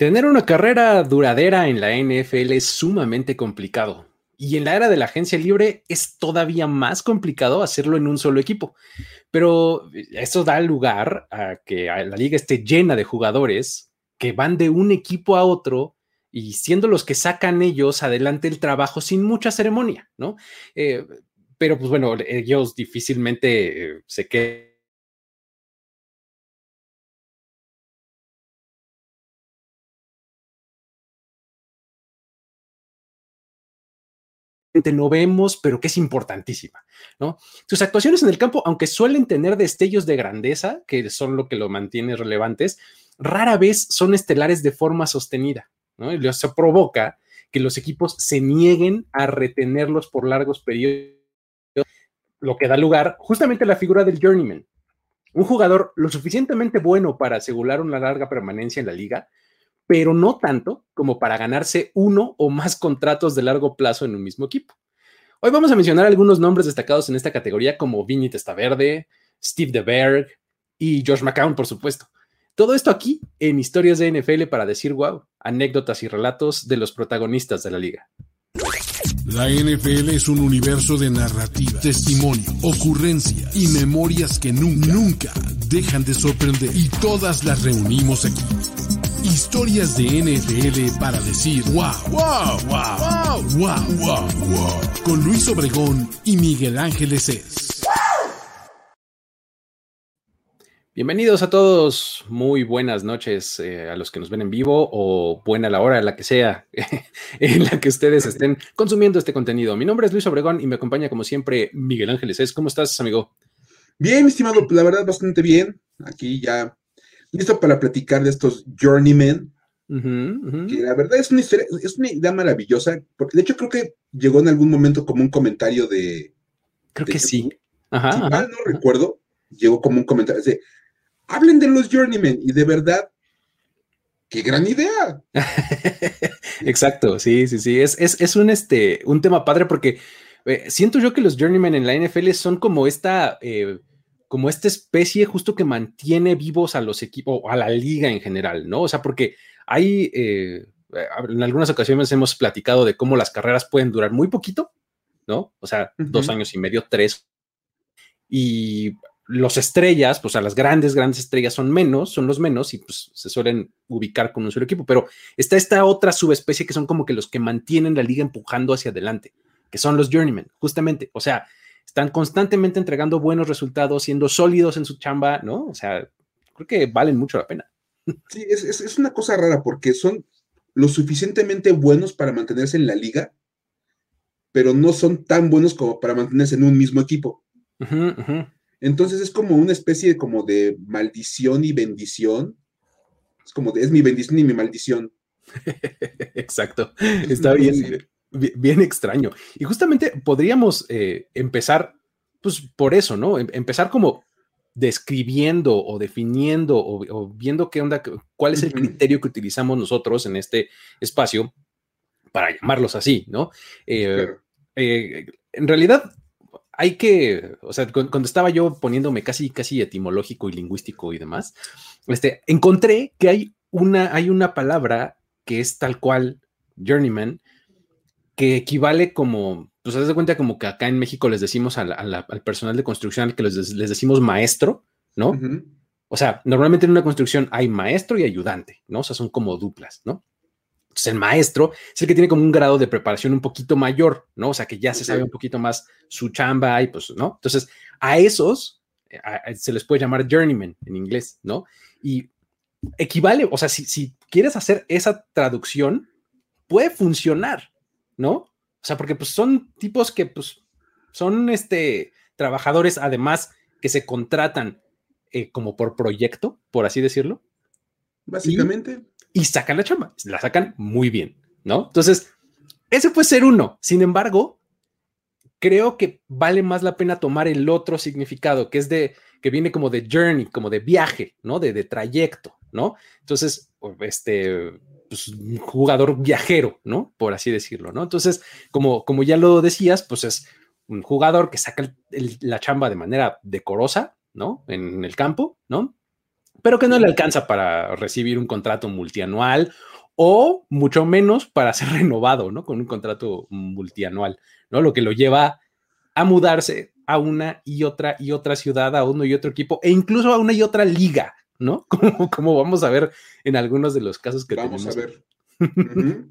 Tener una carrera duradera en la NFL es sumamente complicado. Y en la era de la agencia libre es todavía más complicado hacerlo en un solo equipo. Pero eso da lugar a que la liga esté llena de jugadores que van de un equipo a otro y siendo los que sacan ellos adelante el trabajo sin mucha ceremonia, ¿no? Eh, pero pues bueno, ellos difícilmente eh, se quedan no vemos, pero que es importantísima, ¿no? Sus actuaciones en el campo, aunque suelen tener destellos de grandeza, que son lo que lo mantiene relevantes, rara vez son estelares de forma sostenida, ¿no? Y eso provoca que los equipos se nieguen a retenerlos por largos periodos, lo que da lugar justamente a la figura del journeyman, un jugador lo suficientemente bueno para asegurar una larga permanencia en la liga, pero no tanto como para ganarse uno o más contratos de largo plazo en un mismo equipo. Hoy vamos a mencionar algunos nombres destacados en esta categoría como Vinny Testaverde, Steve DeBerg y Josh McCown, por supuesto. Todo esto aquí en historias de NFL para decir wow, anécdotas y relatos de los protagonistas de la liga. La NFL es un universo de narrativa, testimonio, ocurrencia y memorias que nunca, nunca dejan de sorprender y todas las reunimos aquí. Historias de NFL para decir wow, wow, wow, wow, wow, wow, wow. Con Luis Obregón y Miguel Ángeles es. Bienvenidos a todos, muy buenas noches eh, a los que nos ven en vivo o buena la hora, la que sea en la que ustedes estén consumiendo este contenido. Mi nombre es Luis Obregón y me acompaña como siempre Miguel Ángeles. Es. ¿Cómo estás, amigo? Bien, mi estimado, la verdad bastante bien. Aquí ya listo para platicar de estos Journeymen. Que la verdad es una historia, es una idea maravillosa, porque de hecho creo que llegó en algún momento como un comentario de. Creo que sí. Ajá, si mal no recuerdo, llegó como un comentario de hablen de los Journeymen, y de verdad, qué gran idea. Exacto, sí, sí, sí. Es, es, un, este, un tema padre porque eh, siento yo que los Journeymen en la NFL son como esta. Eh, como esta especie justo que mantiene vivos a los equipos, a la liga en general, ¿no? O sea, porque hay, eh, en algunas ocasiones hemos platicado de cómo las carreras pueden durar muy poquito, ¿no? O sea, dos años y medio, tres. Y los estrellas, pues a las grandes, grandes estrellas son menos, son los menos y pues se suelen ubicar con un solo equipo, pero está esta otra subespecie que son como que los que mantienen la liga empujando hacia adelante, que son los journeymen, justamente. O sea, están constantemente entregando buenos resultados, siendo sólidos en su chamba, ¿no? O sea, creo que valen mucho la pena. Sí, es, una cosa rara porque son lo suficientemente buenos para mantenerse en la liga, pero no son tan buenos como para mantenerse en un mismo equipo. Entonces es como una especie como de maldición y bendición. Es como de, es mi bendición y mi maldición. Exacto. Está bien bien, extraño. Y justamente podríamos eh, empezar, pues por eso, ¿no? Em, empezar como describiendo o definiendo o, viendo qué onda, cuál es el criterio que utilizamos nosotros en este espacio para llamarlos así, ¿no? Eh, eh, en realidad hay que, o sea, cuando estaba yo poniéndome casi, casi etimológico y lingüístico y demás, este, encontré que hay una, hay una palabra que es tal cual, journeyman, que equivale como, pues haz de cuenta como que acá en México les decimos al personal de construcción que les, decimos maestro, ¿no? O sea, normalmente en una construcción hay maestro y ayudante, ¿no? O sea, son como duplas, ¿no? Entonces el maestro es el que tiene como un grado de preparación un poquito mayor, ¿no? O sea, que ya se sabe un poquito más su chamba y pues, ¿no? Entonces, a esos se les puede llamar journeyman en inglés, ¿no? Y equivale, o sea, si, si quieres hacer esa traducción, puede funcionar, ¿no? O sea, porque pues son tipos que pues son este trabajadores además que se contratan eh, como por proyecto, por así decirlo. Básicamente. Y, sacan la chamba, la sacan muy bien, ¿no? Entonces, ese puede ser uno. Sin embargo, creo que vale más la pena tomar el otro significado, que es de, que viene como de journey, como de viaje, ¿no? De, de trayecto, ¿no? Entonces, este, pues, un jugador viajero, ¿no? Por así decirlo, ¿no? Entonces, como, como ya lo decías, pues es un jugador que saca la chamba de manera decorosa, ¿no? En el campo, ¿no? pero que no le alcanza para recibir un contrato multianual o mucho menos para ser renovado, ¿no? Con un contrato multianual, ¿no? Lo que lo lleva a mudarse a una y otra y otra ciudad, a uno y otro equipo, e incluso a una y otra liga, ¿no? Como, como vamos a ver en algunos de los casos que vamos a ver.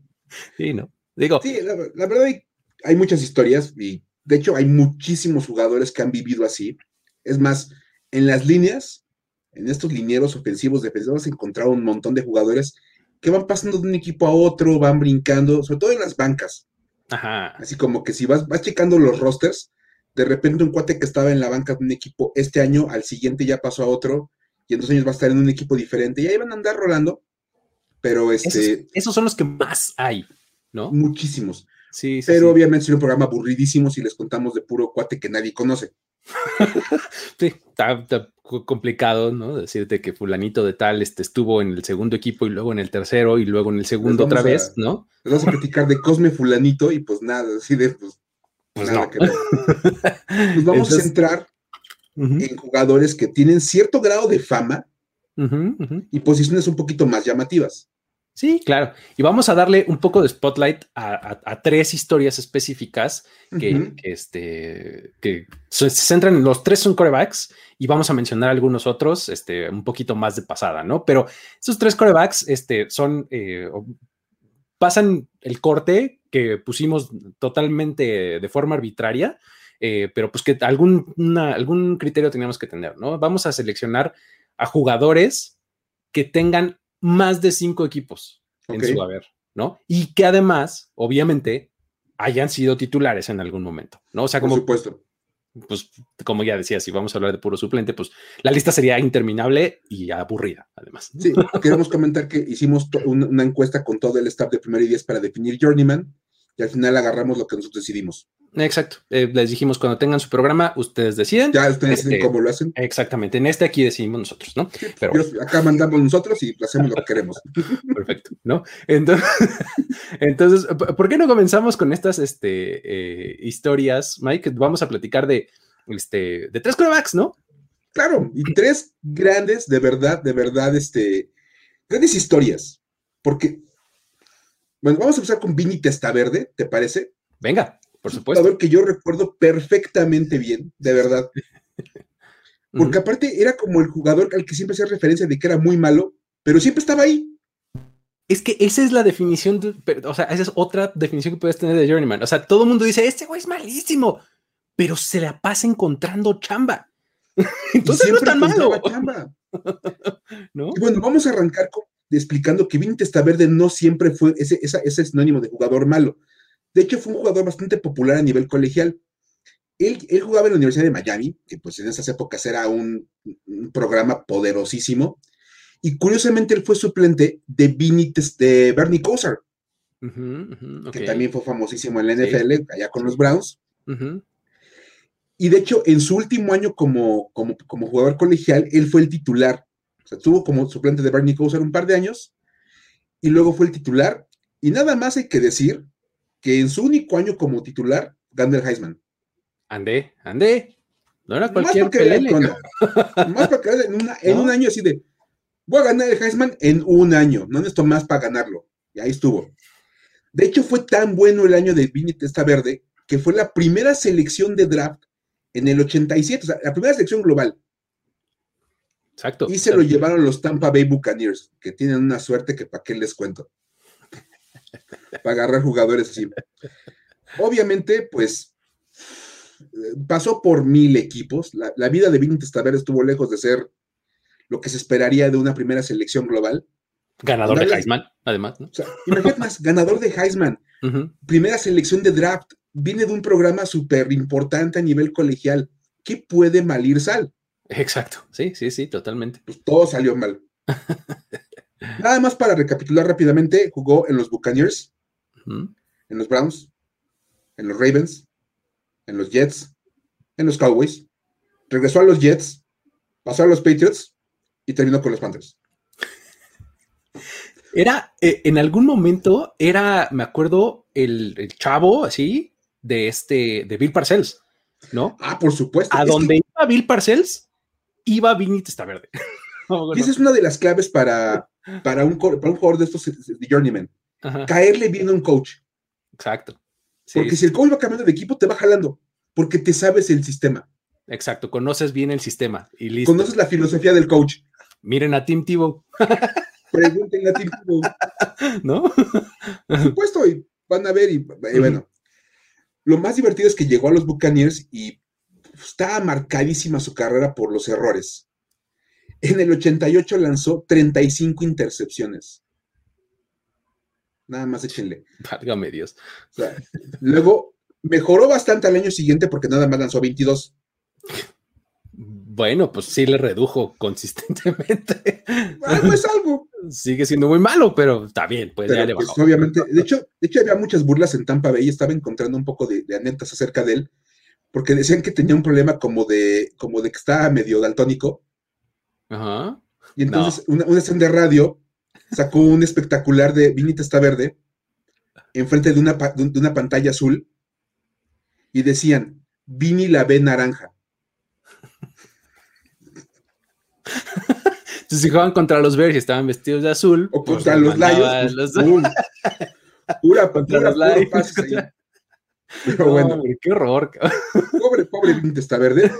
sí, ¿no? Digo. Sí, la, la verdad hay, hay, muchas historias y de hecho hay muchísimos jugadores que han vivido así. Es más, en las líneas, en estos linieros ofensivos, defensivos, vas a encontrar un montón de jugadores que van pasando de un equipo a otro, van brincando, sobre todo en las bancas. Ajá. Así como que si vas, vas checando los rosters, de repente un cuate que estaba en la banca de un equipo este año, al siguiente ya pasó a otro, y en dos años va a estar en un equipo diferente, y ahí van a andar rolando, pero este... Esos, son los que más hay, ¿no? Muchísimos. Sí, pero obviamente sería un programa aburridísimo si les contamos de puro cuate que nadie conoce. sí, está, complicado, ¿no? Decirte que fulanito de tal este, estuvo en el segundo equipo y luego en el tercero y luego en el segundo otra vez, ¿no? Les vamos a platicar de Cosme fulanito y pues nada, así de pues, pues nada que ver. Nos vamos a centrar en jugadores que tienen cierto grado de fama y posiciones un poquito más llamativas. Sí, claro. Y vamos a darle un poco de spotlight a, tres historias específicas que, este, que se centran en los tres son corebacks y vamos a mencionar algunos otros este, un poquito más de pasada, ¿no? Pero esos tres corebacks este, son, eh, pasan el corte que pusimos totalmente de forma arbitraria, eh, pero pues que algún, algún criterio teníamos que tener, ¿no? Vamos a seleccionar a jugadores que tengan más de cinco equipos en su haber, ¿no? Y que además, obviamente, hayan sido titulares en algún momento, ¿no? O sea, como... Por supuesto. Pues, como ya decía, si vamos a hablar de puro suplente, pues la lista sería interminable y aburrida, además. Sí, queremos comentar que hicimos una encuesta con todo el staff de Primera y Diez para definir Journeyman y al final agarramos lo que nosotros decidimos. Exacto. Eh, les dijimos cuando tengan su programa, ustedes deciden. Ya ustedes deciden este, cómo lo hacen. Exactamente. En este aquí decidimos nosotros, ¿no? Pero acá mandamos nosotros y hacemos lo que queremos. Perfecto, ¿no? Entonces, entonces, ¿por qué no comenzamos con estas este, eh, historias, Mike? Vamos a platicar de, este, de tres corebacks, ¿no? Claro, y tres grandes, de verdad, de verdad, este, grandes historias. Porque bueno, vamos a empezar con Vini Testaverde, ¿te parece? Venga, por supuesto. Un jugador que yo recuerdo perfectamente bien, de verdad. Porque aparte era como el jugador al que siempre hacía referencia de que era muy malo, pero siempre estaba ahí. Es que esa es la definición, o sea, esa es otra definición que puedes tener de Journeyman. O sea, todo el mundo dice, este güey es malísimo, pero se la pasa encontrando chamba. Entonces no es tan malo. Chamba. ¿No? Y bueno, vamos a arrancar con explicando que Vini Testaverde no siempre fue ese, ese sinónimo de jugador malo. De hecho, fue un jugador bastante popular a nivel colegial. Él, él, jugaba en la Universidad de Miami, que pues en esas épocas era un, programa poderosísimo. Y curiosamente él fue suplente de, Vini, de Bernie Kosar, que también fue famosísimo en la NFL, allá con los Browns. Y de hecho, en su último año como, como, como jugador colegial, él fue el titular sea, tuvo como suplente de Bernie Kosar un par de años y luego fue el titular. Y nada más hay que decir que en su único año como titular ganó el Heisman. Andé, andé. No era cualquier más pelele. más para en, en un año así de voy a ganar el Heisman en un año, no necesito más para ganarlo. Y ahí estuvo. De hecho, fue tan bueno el año de Vini Testa Verde que fue la primera selección de draft en el 87, o sea, la primera selección global. Exacto. Y se lo llevaron los Tampa Bay Buccaneers, que tienen una suerte que para qué les cuento. para agarrar jugadores así. Obviamente, pues pasó por mil equipos. La, vida de Vinny Testaver estuvo lejos de ser lo que se esperaría de una primera selección global. Ganador de Heisman, además. ¿no? imagínate más, ganador de Heisman, primera selección de draft, viene de un programa súper importante a nivel colegial. ¿Qué puede malir sal? Exacto, sí, sí, sí, totalmente. Pues todo salió mal. Nada más para recapitular rápidamente, jugó en los Buccaneers, en los Browns, en los Ravens, en los Jets, en los Cowboys, regresó a los Jets, pasó a los Patriots y terminó con los Panthers. Era, eh, en algún momento, era, me acuerdo, el, chavo así de este, de Bill Parcells, ¿no? Ah, por supuesto. A donde iba Bill Parcells, iba Vini Testaverde. Y esa es una de las claves para, para, un, para un jugador de estos de Journeyman. Caerle bien a un coach. Exacto. porque si el coach va cambiando de equipo, te va jalando, porque te sabes el sistema. Exacto, conoces bien el sistema y listo. Conoces la filosofía del coach. Miren a Tim Tebow. Pregunten a Tim Tebow. ¿No? Por supuesto, y van a ver, y, bueno. Lo más divertido es que llegó a los Buccaneers y estaba marcadísima su carrera por los errores. En el 88 lanzó 35 intercepciones. Nada más échenle. Válgame Dios. luego mejoró bastante al año siguiente porque nada más lanzó 22. Bueno, pues sí le redujo consistentemente. Algo es algo. Sigue siendo muy malo, pero está bien, pues ya le pues, bajó. obviamente, de hecho, de hecho había muchas burlas en Tampa Bay, estaba encontrando un poco de, de anécdotas acerca de él, porque decían que tenía un problema como de, como de que estaba medio daltónico. Ajá. Y entonces una, una estación de radio sacó un espectacular de Vinita está verde enfrente de una, de una pantalla azul y decían, Vini la ve naranja. Entonces jugaban contra los y estaban vestidos de azul. O contra los Lions. Pues, pura, contra los Lions. Pero bueno. qué horror. Pobre, pobre Vinita está verde.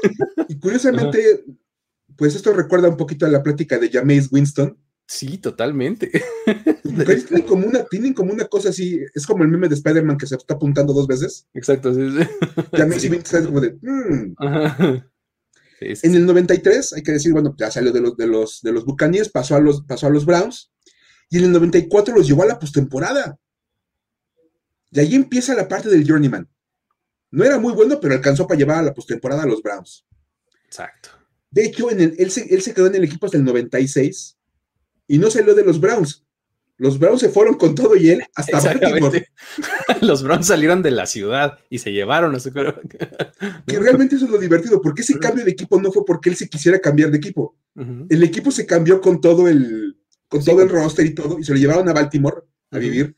Y curiosamente, pues esto recuerda un poquito a la plática de Jameis Winston, Sí, totalmente. tienen como, una, tienen como una cosa así, es como el meme de Spider-Man que se está apuntando dos veces. Exacto, sí, sí. Ya me sí. como de. Mm". En el 93, hay que decir, bueno, ya salió de los, de los, de los Buccaneers, pasó a los, pasó a los Browns, y en el 94 los llevó a la postemporada. Y ahí empieza la parte del Journeyman. No era muy bueno, pero alcanzó para llevar a la postemporada a los Browns. Exacto. De hecho, en el, él, se, él se quedó en el equipo hasta el 96 y no salió de los Browns. Los Browns se fueron con todo y él hasta Baltimore. Los Browns salieron de la ciudad y se llevaron a su Que realmente eso es lo divertido, porque ese cambio de equipo no fue porque él se quisiera cambiar de equipo. El equipo se cambió con todo el, con todo el roster y todo, y se lo llevaron a Baltimore a vivir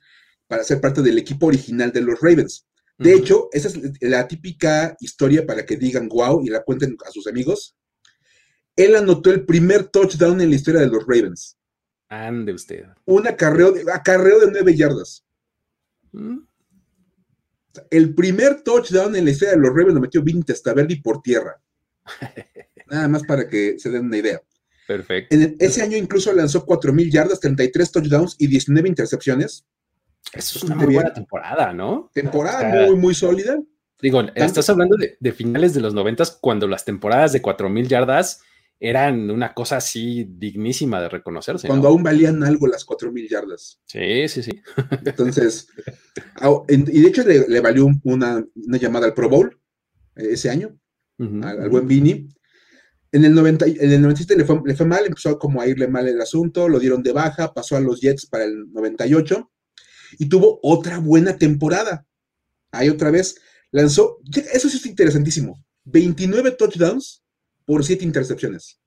para ser parte del equipo original de los Ravens. De hecho, esa es la típica historia para que digan wow y la cuenten a sus amigos. Él anotó el primer touchdown en la historia de los Ravens. Ande usted. Un acarreo de, acarreo de nueve yardas. ¿Mm? El primer touchdown en la historia de los Ravens lo metió Vinny Testaverde por tierra. Nada más para que se den una idea. Perfecto. En ese año incluso lanzó mil yardas, 33 touchdowns y 19 intercepciones. Eso es una muy buena temporada, ¿no? Temporada muy, muy sólida. Digo, estás hablando de, de, finales de los noventas cuando las temporadas de mil yardas eran una cosa así dignísima de reconocerse. Cuando aún valían algo las cuatro mil yardas. Sí, sí, sí. Entonces, y de hecho le, valió una, llamada al Pro Bowl eh, ese año, al, buen Vini. En el, 90, en el 97 le fue, le fue mal, empezó como a irle mal el asunto, lo dieron de baja, pasó a los Jets para el 98 y tuvo otra buena temporada. Ahí otra vez lanzó, eso sí es interesantísimo, 29 touchdowns por siete intercepciones.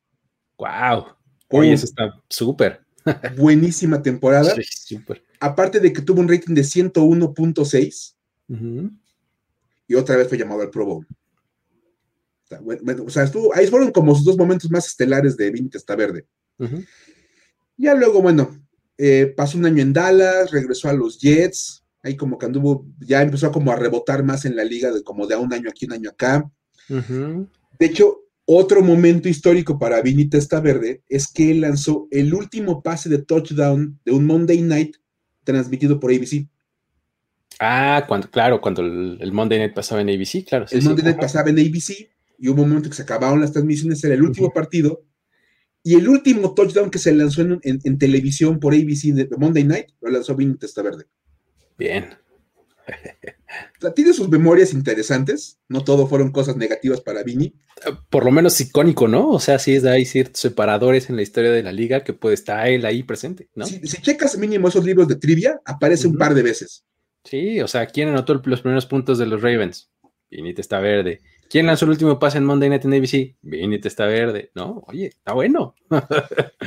¡Wow! Oye, eso está súper. buenísima temporada. Sí, Aparte de que tuvo un rating de 101.6. Y otra vez fue llamado al Pro Bowl. O sea, estuvo, ahí fueron como sus dos momentos más estelares de está verde. Ya luego, bueno, eh, pasó un año en Dallas, regresó a los Jets, ahí como que anduvo, ya empezó como a rebotar más en la liga, de como de un año aquí, un año acá. De hecho, otro momento histórico para Vinny Verde es que él lanzó el último pase de touchdown de un Monday Night transmitido por ABC. Ah, cuando, claro, cuando el, Monday Night pasaba en ABC, claro. el Monday Night pasaba en ABC y hubo un momento que se acabaron las transmisiones, era el último partido. Y el último touchdown que se lanzó en, televisión por ABC de, Monday Night lo lanzó Vinny Verde. Bien tiene sus memorias interesantes, no todo fueron cosas negativas para Vini. Por lo menos icónico, ¿no? O sea, sí hay ciertos separadores en la historia de la liga que puede estar él ahí presente, ¿no? Si, checas mínimo esos libros de trivia, aparece un par de veces. Sí, o sea, ¿quién anotó los primeros puntos de los Ravens? Vini está verde. ¿Quién lanzó el último pase en Monday Night en ABC? Vini está verde. No, oye, está bueno.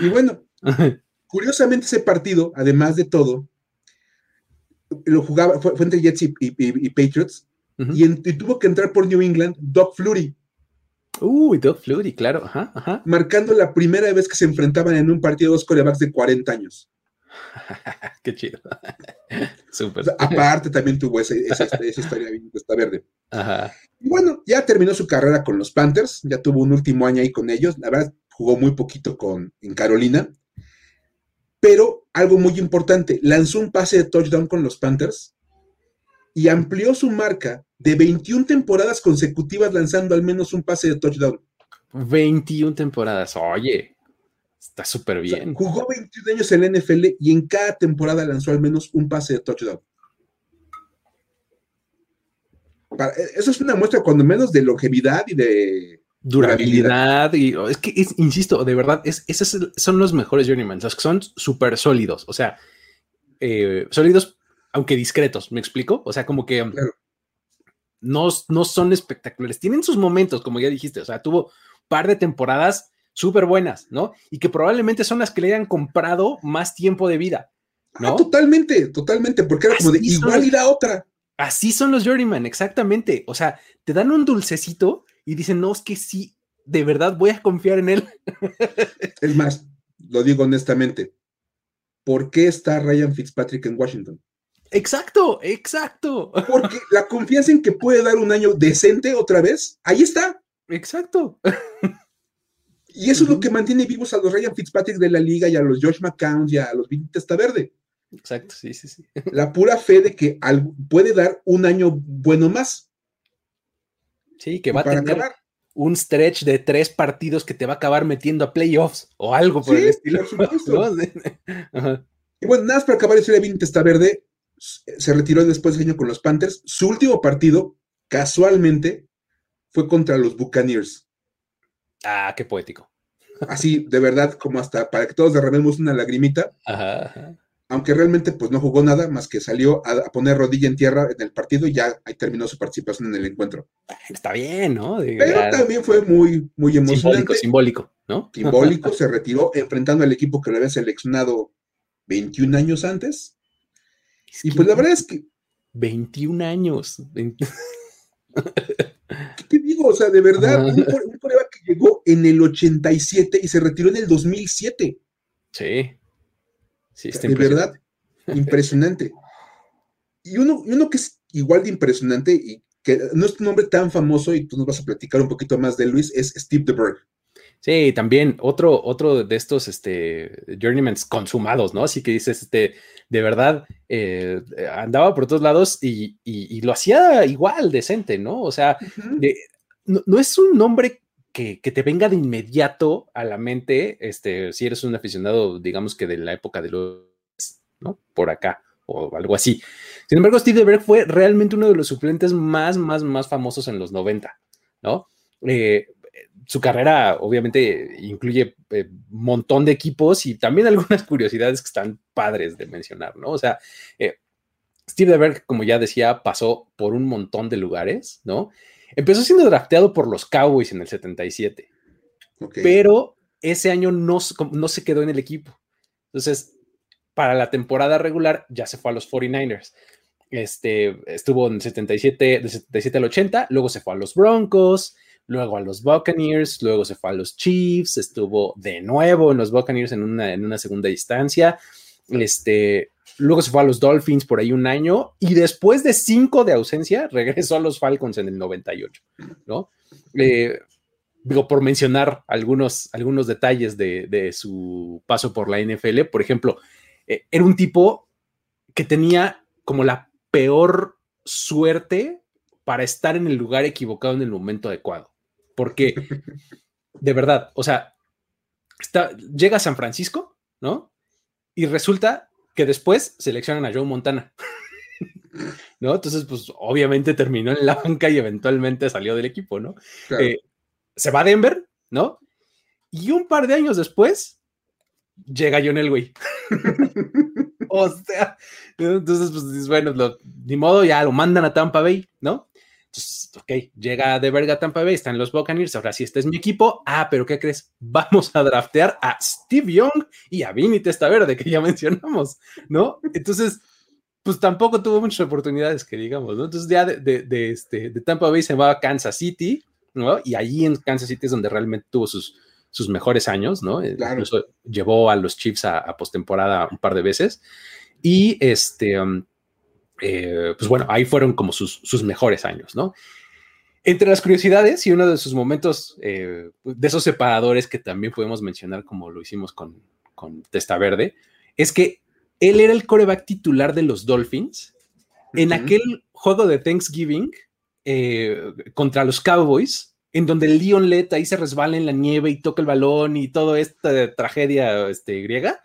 y bueno, curiosamente ese partido, además de todo, lo jugaba, fue, entre Jets y, Patriots, y, tuvo que entrar por New England Doc Flurry. Uy, Doug Flutie, claro. Ajá, ajá. Marcando la primera vez que se enfrentaban en un partido dos corebacks de 40 años. Qué chido. Súper. aparte también tuvo esa, historia bien está verde. Ajá. Y bueno, ya terminó su carrera con los Panthers, ya tuvo un último año ahí con ellos. La verdad, jugó muy poquito con, en Carolina. Pero algo muy importante, lanzó un pase de touchdown con los Panthers y amplió su marca de 21 temporadas consecutivas lanzando al menos un pase de touchdown. 21 temporadas, oye, está súper bien. jugó 21 años en la NFL y en cada temporada lanzó al menos un pase de touchdown. eso es una muestra cuando menos de longevidad y de durabilidad. y es que insisto, de verdad, es, esos son los mejores journeyman, que son súper sólidos, o sea, eh, sólidos aunque discretos, ¿me explico? O sea, como que no, no son espectaculares. Tienen sus momentos, como ya dijiste, o sea, tuvo un par de temporadas súper buenas, ¿no? Y que probablemente son las que le hayan comprado más tiempo de vida. ¿no? Ah, totalmente, totalmente, porque era como de igual y la otra. Así son los Journeyman, exactamente. O sea, te dan un dulcecito y dicen, no, es que sí, de verdad voy a confiar en él. Es más, lo digo honestamente, ¿por qué está Ryan Fitzpatrick en Washington? Exacto, exacto. Porque la confianza en que puede dar un año decente otra vez, ahí está. Exacto. Y eso es lo que mantiene vivos a los Ryan Fitzpatrick de la liga y a los Josh McCown y a los Vinita Verde. Exacto, sí, sí, sí. La pura fe de que puede dar un año bueno más. Sí, que va a tener un stretch de tres partidos que te va a acabar metiendo a playoffs o algo por el estilo. Y bueno, nada más para acabar la historia de Vinita Verde, se retiró después de año con los Panthers. Su último partido, casualmente, fue contra los Buccaneers. Ah, qué poético. Así, de verdad, como hasta para que todos derramemos una lagrimita. Aunque realmente pues no jugó nada, más que salió a, poner rodilla en tierra en el partido y ya ahí terminó su participación en el encuentro. Está bien, ¿no? Pero también fue muy, muy emocionante. Simbólico, simbólico, ¿no? Simbólico, se retiró enfrentando al equipo que le había seleccionado 21 años antes y pues la verdad es que. 21 años. ¿Qué digo? O sea, de verdad, un, prueba que llegó en el 87 y se retiró en el 2007. Sí. Sí, está De verdad, impresionante. Y uno, uno que es igual de impresionante y que no es un nombre tan famoso y tú nos vas a platicar un poquito más de Luis, es Steve DeBerg. Sí, también otro, otro de estos este, journeymans consumados, ¿no? Así que dices, este, de verdad, eh, andaba por todos lados y, lo hacía igual, decente, ¿no? O sea, no, es un nombre que, te venga de inmediato a la mente, este, si eres un aficionado, digamos que de la época de los, ¿no? Por acá o algo así. Sin embargo, Steve DeBerg fue realmente uno de los suplentes más, más, más famosos en los 90, ¿no? Eh, su carrera obviamente incluye un eh, montón de equipos y también algunas curiosidades que están padres de mencionar, ¿no? O sea, eh, Steve DeBerg, como ya decía, pasó por un montón de lugares, ¿no? Empezó siendo drafteado por los Cowboys en el 77, pero ese año no, no se quedó en el equipo. Entonces, para la temporada regular ya se fue a los 49ers. Este, estuvo en 77, de 77 al 80, luego se fue a los Broncos, luego a los Buccaneers, luego se fue a los Chiefs, estuvo de nuevo en los Buccaneers en una, en una segunda instancia, este, luego se fue a los Dolphins por ahí un año y después de cinco de ausencia regresó a los Falcons en el 98, ¿no? Eh, digo, por mencionar algunos, algunos detalles de, su paso por la NFL, por ejemplo, eh, era un tipo que tenía como la peor suerte para estar en el lugar equivocado en el momento adecuado porque de verdad, o sea, está, llega a San Francisco, ¿no? Y resulta que después seleccionan a Joe Montana. ¿No? Entonces, pues obviamente terminó en la banca y eventualmente salió del equipo, ¿no? Eh, se va a Denver, ¿no? Y un par de años después llega John Elway. o sea, entonces, pues bueno, ni modo, ya lo mandan a Tampa Bay, ¿no? Entonces, ok, llega de verga Tampa Bay, están los Buccaneers, ahora sí, este es mi equipo. Ah, pero ¿qué crees? Vamos a draftear a Steve Young y a Vinny Verde, que ya mencionamos, ¿no? Entonces, pues tampoco tuvo muchas oportunidades, que digamos, ¿no? Entonces ya de, este, de Tampa Bay se va a Kansas City, ¿no? Y ahí en Kansas City es donde realmente tuvo sus, sus mejores años, ¿no? Incluso llevó a los Chiefs a, postemporada un par de veces. Y este, um, eh, pues bueno, ahí fueron como sus, sus mejores años, ¿no? Entre las curiosidades y uno de sus momentos, eh, de esos separadores que también podemos mencionar, como lo hicimos con, con Testa Verde, es que él era el coreback titular de los Dolphins en aquel juego de Thanksgiving eh, contra los Cowboys, en donde el Leon Lett ahí se resbala en la nieve y toca el balón y toda esta tragedia este, griega.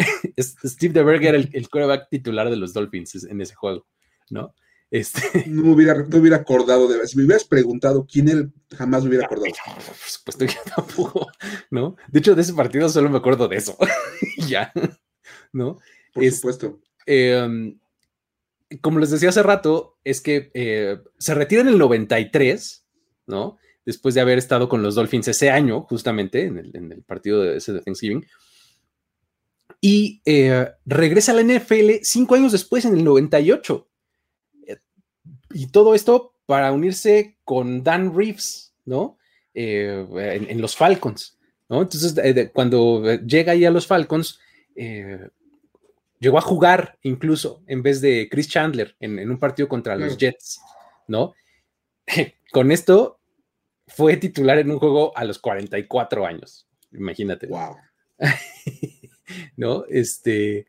Steve DeBerg era el, el coreback titular de los Dolphins en ese juego, ¿no? Este... No, me hubiera, no hubiera acordado de Si me hubieras preguntado quién él, jamás me hubiera acordado. Por supuesto que tampoco, ¿no? De hecho, de ese partido solo me acuerdo de eso. ya, ¿no? Por supuesto. Em, como les decía hace rato, es que eh, se retira en el 93, ¿no? Después de haber estado con los Dolphins ese año, justamente, en el, partido de, ese de Thanksgiving. Y eh, regresa a la NFL cinco años después, en el 98 y todo esto para unirse con Dan Reeves, ¿no? Eh, en, los Falcons, ¿no? Entonces, cuando llega ahí a los Falcons, eh, llegó a jugar incluso en vez de Chris Chandler en, un partido contra los Jets, ¿no? con esto fue titular en un juego a los 44 años, imagínate. Wow. ¿No? Este,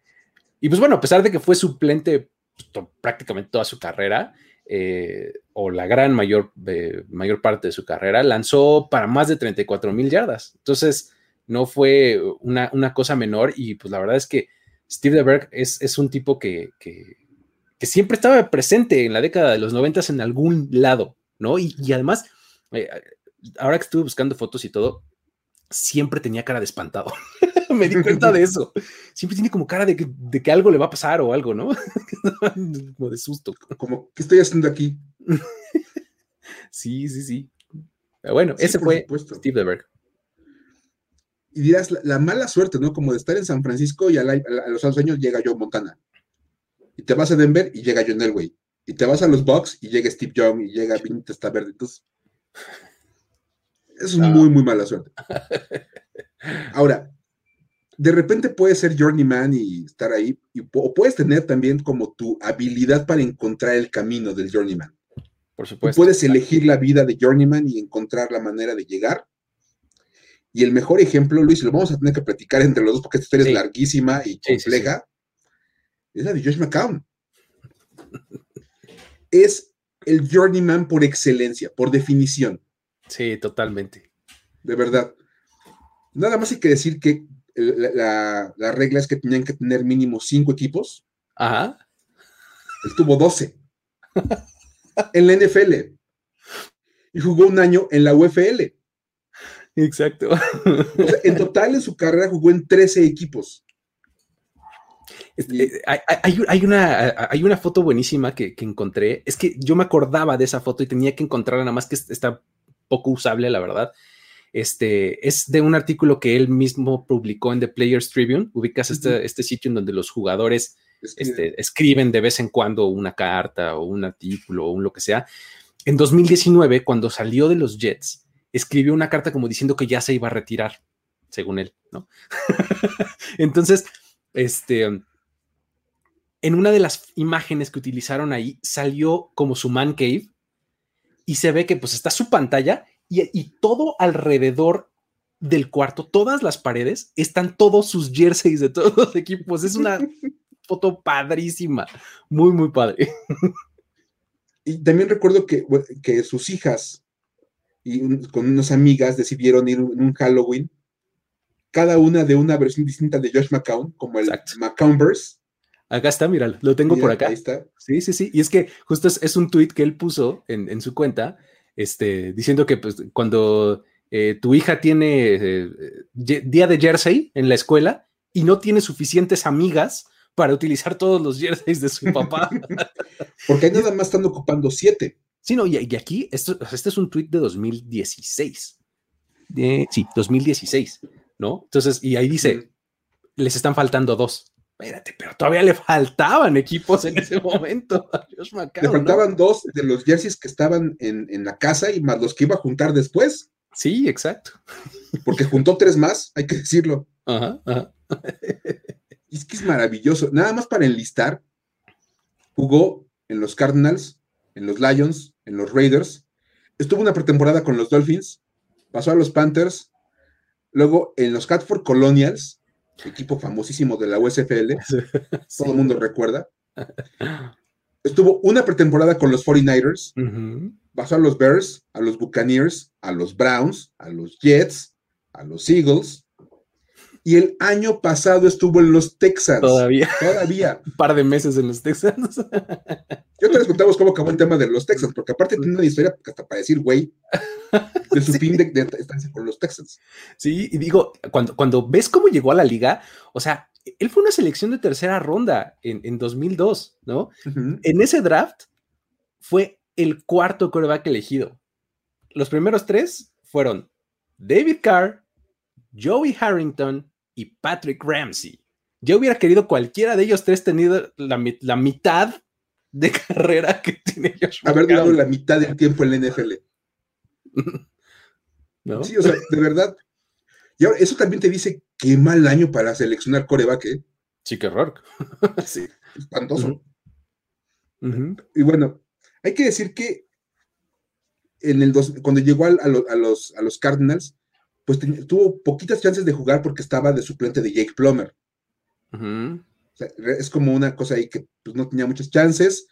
y pues bueno, a pesar de que fue suplente pues, prácticamente toda su carrera, eh, o la gran mayor, eh, mayor parte de su carrera, lanzó para más de 34 mil yardas. Entonces, no fue una, cosa menor y pues la verdad es que Steve DeBerg es, es un tipo que, siempre estaba presente en la década de los 90 en algún lado, ¿no? Y, además, eh, ahora que estuve buscando fotos y todo, siempre tenía cara de espantado. Me di cuenta de eso. Siempre tiene como cara de que, algo le va a pasar o algo, ¿no? como de susto. Como, ¿qué estoy haciendo aquí? sí, sí, sí. bueno, ese fue Steve DeBerg. Y dirás, la, mala suerte, ¿no? Como de estar en San Francisco y a, los años llega Joe Montana. Y te vas a Denver y llega John Elway. Y te vas a los Bucks y llega Steve Young y llega Vince Verde. Entonces, es muy, muy mala suerte. Ahora, de repente puedes ser journeyman y estar ahí, y, o puedes tener también como tu habilidad para encontrar el camino del journeyman. Por supuesto. puedes elegir la vida de journeyman y encontrar la manera de llegar. Y el mejor ejemplo, Luis, lo vamos a tener que platicar entre los dos porque esta historia es larguísima y compleja, es la de Josh McCown. es el journeyman por excelencia, por definición. Sí, totalmente. De verdad. Nada más hay que decir que la, regla es que tenían que tener mínimo cinco equipos. Ajá. Él tuvo 12 en la NFL y jugó un año en la UFL. Exacto. en total en su carrera jugó en 13 equipos. Este, hay, una, hay una foto buenísima que, que, encontré. Es que yo me acordaba de esa foto y tenía que encontrarla, nada más que está poco usable, la verdad. Este, es de un artículo que él mismo publicó en The Players Tribune. Ubicas este, este, sitio en donde los jugadores este, escriben de vez en cuando una carta o un artículo o un lo que sea. En 2019, cuando salió de los Jets, escribió una carta como diciendo que ya se iba a retirar, según él, ¿no? Entonces, este, en una de las imágenes que utilizaron ahí, salió como su man cave y se ve que pues está su pantalla y, todo alrededor del cuarto, todas las paredes, están todos sus jerseys de todos los equipos. Es una foto padrísima, muy, muy padre. Y también recuerdo que, que sus hijas y con unas amigas decidieron ir en un Halloween, cada una de una versión distinta de Josh McCown, como el McCownverse. Acá está, mira, lo tengo por acá. Ahí está. Sí, sí, sí. Y es que justo es, un tweet que él puso en, en, su cuenta este, diciendo que pues, cuando eh, tu hija tiene eh, día de jersey en la escuela y no tiene suficientes amigas para utilizar todos los jerseys de su papá. Porque ahí nada más están ocupando siete. Sí, no, y, aquí, esto, este es un tweet de 2016. sí, 2016, ¿no? Entonces, y ahí dice, les están faltando dos. Espérate, pero todavía le faltaban equipos en ese momento a Josh McCown. Le faltaban dos de los jerseys que estaban en, en, la casa y más los que iba a juntar después. Sí, exacto. Porque juntó tres más, hay que decirlo. Ajá, ajá. Es que es maravilloso. Nada más para enlistar, jugó en los Cardinals, en los Lions, en los Raiders, estuvo una pretemporada con los Dolphins, pasó a los Panthers, luego en los Catford Colonials, equipo famosísimo de la USFL, todo el mundo recuerda. Estuvo una pretemporada con los 49ers, pasó a los Bears, a los Buccaneers, a los Browns, a los Jets, a los Eagles, y el año pasado estuvo en los Texans. Todavía. Todavía. Un par de meses en los Texans. Yo te les contamos cómo acabó el tema de los Texans, porque aparte tiene una historia hasta para decir, güey, de su fin de, estancia con los Texans. Sí, y digo, cuando, cuando ves cómo llegó a la liga, o sea, él fue una selección de tercera ronda en, en 2002, ¿no? En ese draft fue el cuarto coreback elegido. Los primeros tres fueron David Carr, Joey Harrington y Patrick Ramsey. Yo hubiera querido cualquiera de ellos tres tenido la, mitad de carrera que tiene Josh Haber durado la mitad del tiempo en la NFL. ¿No? Sí, o sea, de verdad. Y ahora, eso también te dice qué mal año para seleccionar coreback, ¿eh? Sí, qué horror. sí. Espantoso. Y bueno, hay que decir que en el dos, cuando llegó a, los, a los Cardinals, pues tuvo poquitas chances de jugar porque estaba de suplente de Jake Plummer. es como una cosa ahí que pues, no tenía muchas chances.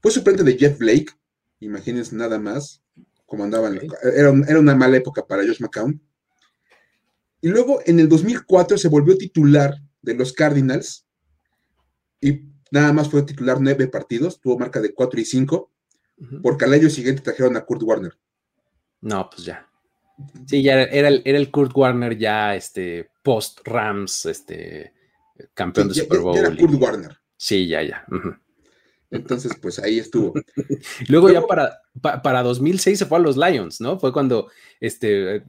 Fue suplente de Jeff Blake, imagínense nada más, como andaban. Era, una mala época para Josh McCown. Y luego en el 2004 se volvió titular de los Cardinals y nada más fue titular nueve partidos, tuvo marca de 4 y 5, porque al año siguiente trajeron a Kurt Warner. No, pues ya. Sí, ya era, el, era el Kurt Warner ya este post Rams, este campeón de Super Bowl. era Kurt Warner. Sí, ya, ya. Entonces, pues ahí estuvo. Luego, ya para, para 2006 se fue a los Lions, ¿no? Fue cuando este,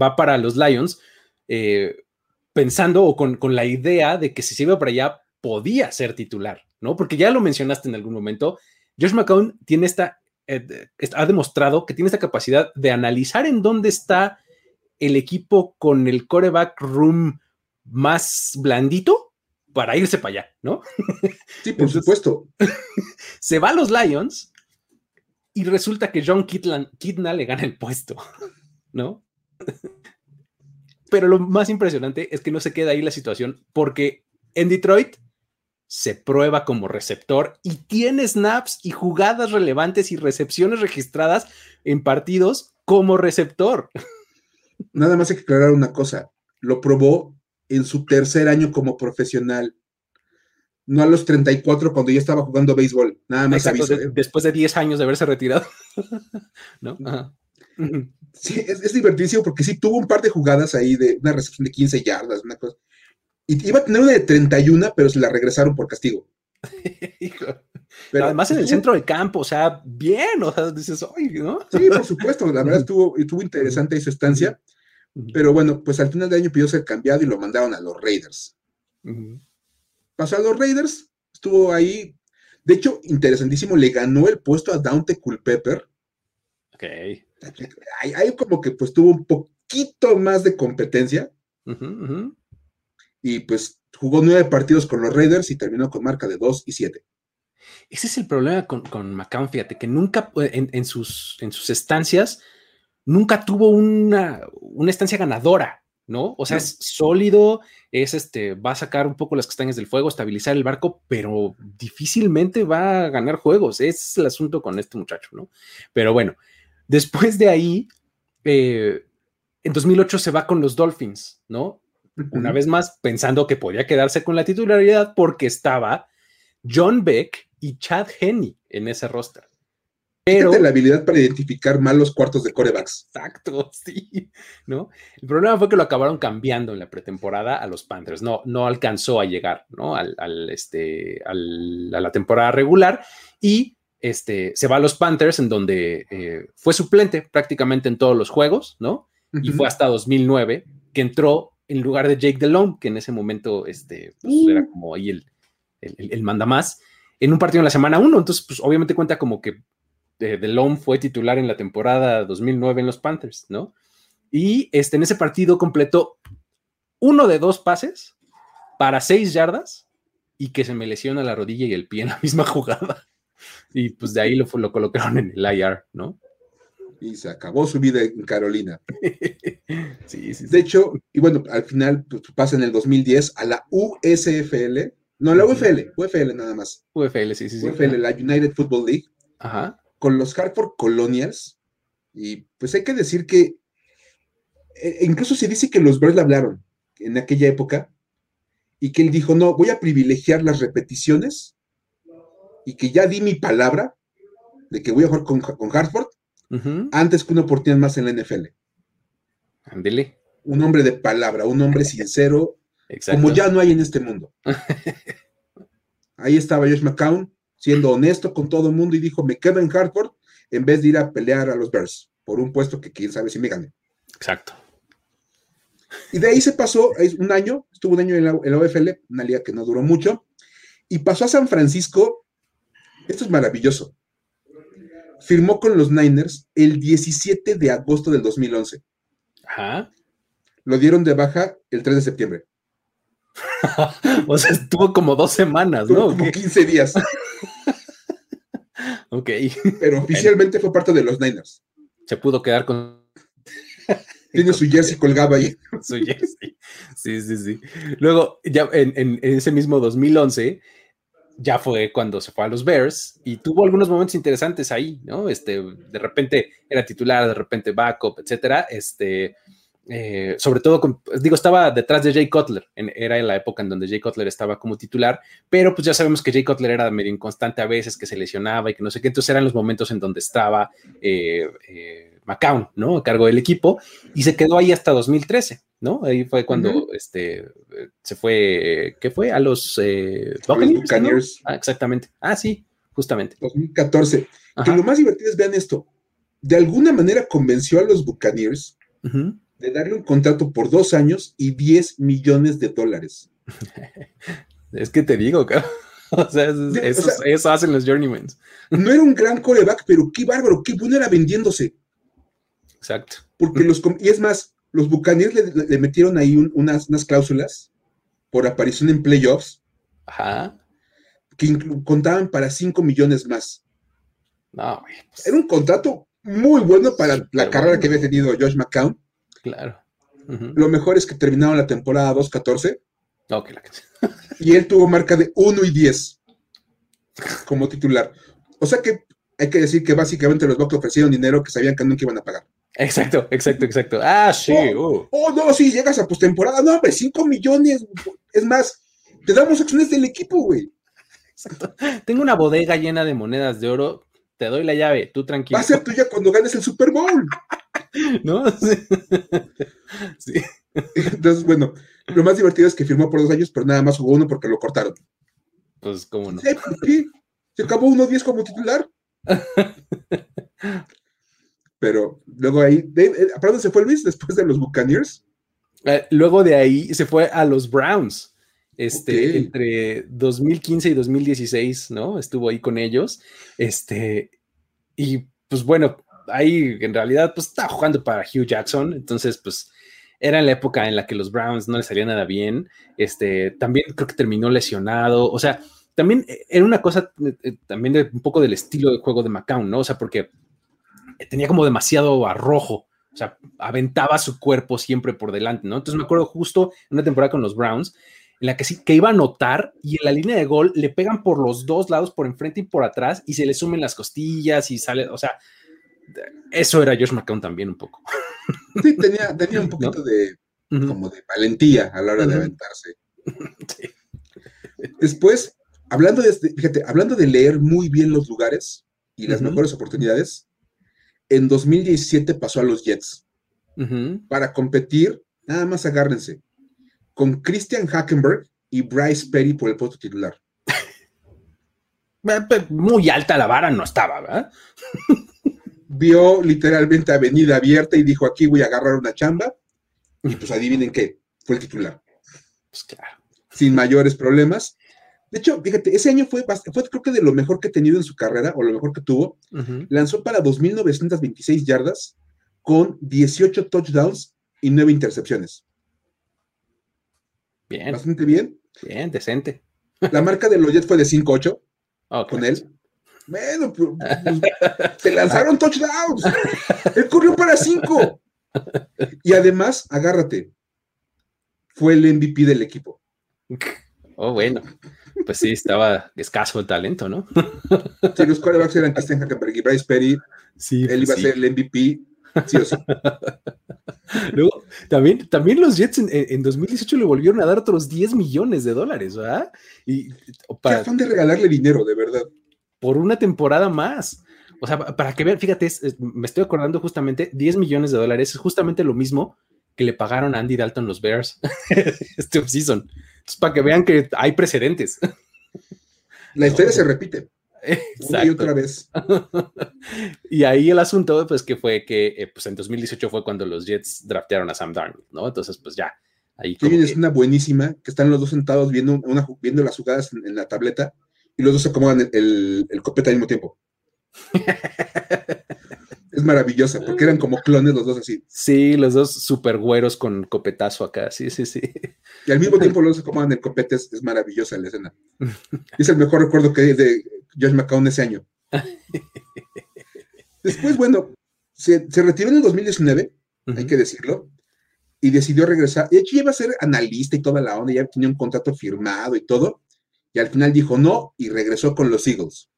va para los Lions eh, pensando o con, con, la idea de que si se iba para allá podía ser titular, ¿no? Porque ya lo mencionaste en algún momento, Josh McCown tiene esta eh, ha demostrado que tiene esta capacidad de analizar en dónde está el equipo con el coreback room más blandito para irse para allá, ¿no? Sí, por supuesto. se va a los Lions y resulta que John Kidna le gana el puesto, ¿no? Pero lo más impresionante es que no se queda ahí la situación porque en Detroit se prueba como receptor y tiene snaps y jugadas relevantes y recepciones registradas en partidos como receptor. Nada más hay que aclarar una cosa, lo probó en su tercer año como profesional, no a los 34 cuando ya estaba jugando béisbol, nada más aviso, ¿eh? Después de 10 años de haberse retirado. ¿No? Sí, es, es, divertísimo porque sí tuvo un par de jugadas ahí de una recepción de 15 yardas, una cosa y iba a tener una de 31, pero se la regresaron por castigo. pero, Además en el centro del campo, o sea, bien, o sea, dices, oye, ¿no? Sí, por supuesto, la verdad estuvo, estuvo interesante su estancia, pero bueno, pues al final del año pidió ser cambiado y lo mandaron a los Raiders. Pasó a los Raiders, estuvo ahí, de hecho, interesantísimo, le ganó el puesto a Dante Culpepper. Ok. Ahí, como que pues tuvo un poquito más de competencia y pues jugó nueve partidos con los Raiders y terminó con marca de 2 y 7. Ese es el problema con, con McCown, fíjate, que nunca en, sus, en sus estancias, nunca tuvo una, una estancia ganadora, ¿no? O sea, es sólido, es este, va a sacar un poco las castañas del fuego, estabilizar el barco, pero difícilmente va a ganar juegos. Ese es el asunto con este muchacho, ¿no? Pero bueno, después de ahí, eh, en 2008 se va con los Dolphins, ¿no? Una vez más pensando que podía quedarse con la titularidad porque estaba John Beck y Chad Henney en ese roster. Pero la habilidad para identificar malos cuartos de corebacks. Exacto, sí, ¿no? El problema fue que lo acabaron cambiando en la pretemporada a los Panthers. No, no alcanzó a llegar, ¿no? Al, este, a la temporada regular y este, se va a los Panthers en donde eh, fue suplente prácticamente en todos los juegos, ¿no? Y fue hasta 2009 que entró en lugar de Jake Delhomme, que en ese momento este, pues, era como ahí el, el, manda más, en un partido en la semana 1. Entonces, pues obviamente cuenta como que eh, Delhomme fue titular en la temporada 2009 en los Panthers, ¿no? Y este, en ese partido completó uno de dos pases para seis yardas y que se me lesiona la rodilla y el pie en la misma jugada. Y pues de ahí lo, lo colocaron en el IR, ¿no? y se acabó su vida en Carolina. sí, sí, De hecho, bueno, al final pues, pasa en el 2010 a la USFL, no, la UFL, UFL nada más. UFL, sí, sí, sí. UFL, la United Football League, Ajá. con los Hartford Colonials, y pues hay que decir que, e, e incluso se dice que los Bears le hablaron en aquella época, y que él dijo, no, voy a privilegiar las repeticiones, y que ya di mi palabra de que voy a jugar con, con Hartford, antes que una oportunidad más en la NFL. Ándele. Un hombre de palabra, un hombre sincero, como ya no hay en este mundo. Ahí estaba Josh McCown, siendo honesto con todo el mundo y dijo, me quedo en Hartford en vez de ir a pelear a los Bears por un puesto que quién sabe si me gane. Exacto. Y de ahí se pasó un año, estuvo un año en la, en la OFL, una liga que no duró mucho, y pasó a San Francisco. Esto es maravilloso firmó con los Niners el 17 de agosto del 2011. Ajá. Lo dieron de baja el 3 de septiembre. o sea, estuvo como dos semanas, ¿no? Como 15 días. ok. Pero oficialmente fue parte de los Niners. Se pudo quedar con. Tiene su jersey colgado ahí. su jersey. Sí, sí, sí. Luego, ya en, en ese mismo 2011, ya fue cuando se fue a los Bears y tuvo algunos momentos interesantes ahí, ¿no? Este, de repente era titular, de repente backup, etcétera. Este, eh, sobre todo, digo, estaba detrás de Jay Cutler, era en la época en donde Jay Cutler estaba como titular, pero pues ya sabemos que Jay Cutler era medio inconstante a veces, que se lesionaba y que no sé qué, entonces eran los momentos en donde estaba eh, eh, McCown, ¿no? A cargo del equipo y se quedó ahí hasta 2013. ¿no? Ahí fue cuando este, se fue, ¿qué fue? A los, eh, Buccaneers. Ah, exactamente. Ah, sí, justamente. 2014. Que lo más divertido es, vean esto, de alguna manera convenció a los Buccaneers de darle un contrato por dos años y 10 millones de dólares. es que te digo, cabrón. O sea, eso, hacen los journeymen. No era un gran coreback, pero qué bárbaro, qué bueno era vendiéndose. Exacto. Porque los, y es más, los Buccaneers le, metieron ahí unas, unas, cláusulas por aparición en playoffs. Ajá. Que contaban para 5 millones más. No, pues Era un contrato muy bueno para la carrera que había tenido Josh McCown. Claro. Lo mejor es que terminaron la temporada 2-14. Okay, y él tuvo marca de 1 y 10 como titular. O sea que hay que decir que básicamente los Bucks ofrecieron dinero que sabían que nunca iban a pagar. Exacto, exacto, exacto. Ah, sí. Oh, uh. oh no, sí, llegas a postemporada. No, pues 5 millones. Es más, te damos acciones del equipo, güey. Exacto. Tengo una bodega llena de monedas de oro. Te doy la llave, tú tranquilo. Va a ser tuya cuando ganes el Super Bowl. ¿No? Sí. Entonces, bueno, lo más divertido es que firmó por dos años, pero nada más jugó uno porque lo cortaron. Pues, ¿cómo no? ¿Se acabó 1-10 como titular? Pero luego ahí, eh, ¿para dónde se fue Luis después de los Buccaneers? Eh, luego de ahí se fue a los Browns. Este, entre 2015 y 2016, ¿no? Estuvo ahí con ellos. Este, y pues bueno, ahí en realidad pues estaba jugando para Hugh Jackson, entonces pues era en la época en la que los Browns no les salía nada bien. Este, también creo que terminó lesionado, o sea, también era una cosa eh, también de un poco del estilo de juego de McCown, ¿no? O sea, porque tenía como demasiado arrojo, o sea, aventaba su cuerpo siempre por delante, ¿no? Entonces me acuerdo justo en una temporada con los Browns, en la que sí, que iba a anotar y en la línea de gol le pegan por los dos lados, por enfrente y por atrás, y se le sumen las costillas y sale, o sea, eso era Josh McCown también un poco. Sí, tenía, tenía un poquito de, como de valentía a la hora de aventarse. Después, hablando de, fíjate, hablando de leer muy bien los lugares y las mejores oportunidades, en 2017 pasó a los Jets para competir, nada más agárrense, con Christian Hackenberg y Bryce Perry por el puesto titular. Muy alta la vara no estaba, ¿verdad? Vio literalmente avenida abierta y dijo, aquí voy a agarrar una chamba. Y pues adivinen qué, fue el titular. Pues claro. Sin mayores problemas. De hecho, fíjate, ese año fue, fue creo que de lo mejor que ha tenido en su carrera, o lo mejor que tuvo. Lanzó para 2.926 yardas con 18 touchdowns y 9 intercepciones. Bien. Bastante bien. Bien, decente. La marca de los Jets fue de 5-8 con él. Bueno, pues, se lanzaron touchdowns. Él corrió para 5. Y además, agárrate, fue el MVP del equipo. Oh, bueno. Pues sí, estaba escaso el talento, ¿no? Sí, los quarterbacks eran Christian Hackenberg y Bryce Perry. Sí, Él iba a ser el MVP, sí o sí. Luego, también, también los Jets en, 2018 le volvieron a dar otros 10 millones de dólares, ¿verdad? Y para, Qué afán de regalarle dinero, de verdad. Por una temporada más. O sea, para que vean, fíjate, me estoy acordando justamente, 10 millones de dólares es justamente lo mismo que le pagaron a Andy Dalton los Bears este offseason. Entonces, para que vean que hay precedentes. La historia se repite. Una y otra vez. y ahí el asunto, pues, que fue que, eh, pues, en 2018 fue cuando los Jets draftearon a Sam Darnold, ¿no? Entonces, pues, ya. Ahí es una buenísima, que están los dos sentados viendo, una, viendo las jugadas en, la tableta y los dos se acomodan el, el copete al mismo tiempo. es maravillosa, porque eran como clones los dos así. Sí, los dos super güeros con copetazo acá, sí, sí, sí. Y al mismo tiempo los dos se acomodan el copete, es, maravillosa la escena. Es el mejor recuerdo que hay de Josh McCown ese año. Después, bueno, se, retiró en el 2019, hay que decirlo, y decidió regresar. De hecho, iba a ser analista y toda la onda, ya tenía un contrato firmado y todo, y al final dijo no y regresó con los Eagles.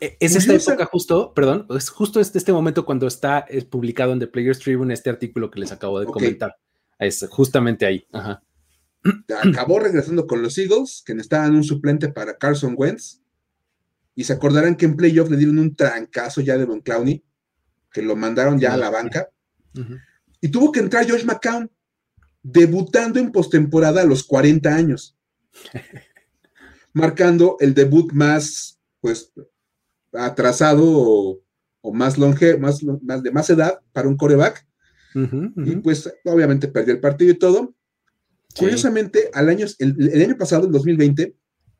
E, es esta época justo, perdón, es justo este, este momento cuando está publicado en The Players Tribune este artículo que les acabo de comentar. Es justamente ahí. Acabó regresando con los Eagles, que necesitaban un suplente para Carson Wentz. Y se acordarán que en playoff le dieron un trancazo ya de Von Clowney, que lo mandaron ya a la banca. Y tuvo que entrar Josh McCown, debutando en postemporada a los 40 años. marcando el debut más, pues, atrasado o, más longe, más, más, de más edad para un coreback. Y pues obviamente perdió el partido y todo. Curiosamente, al año, el, año pasado, en 2020,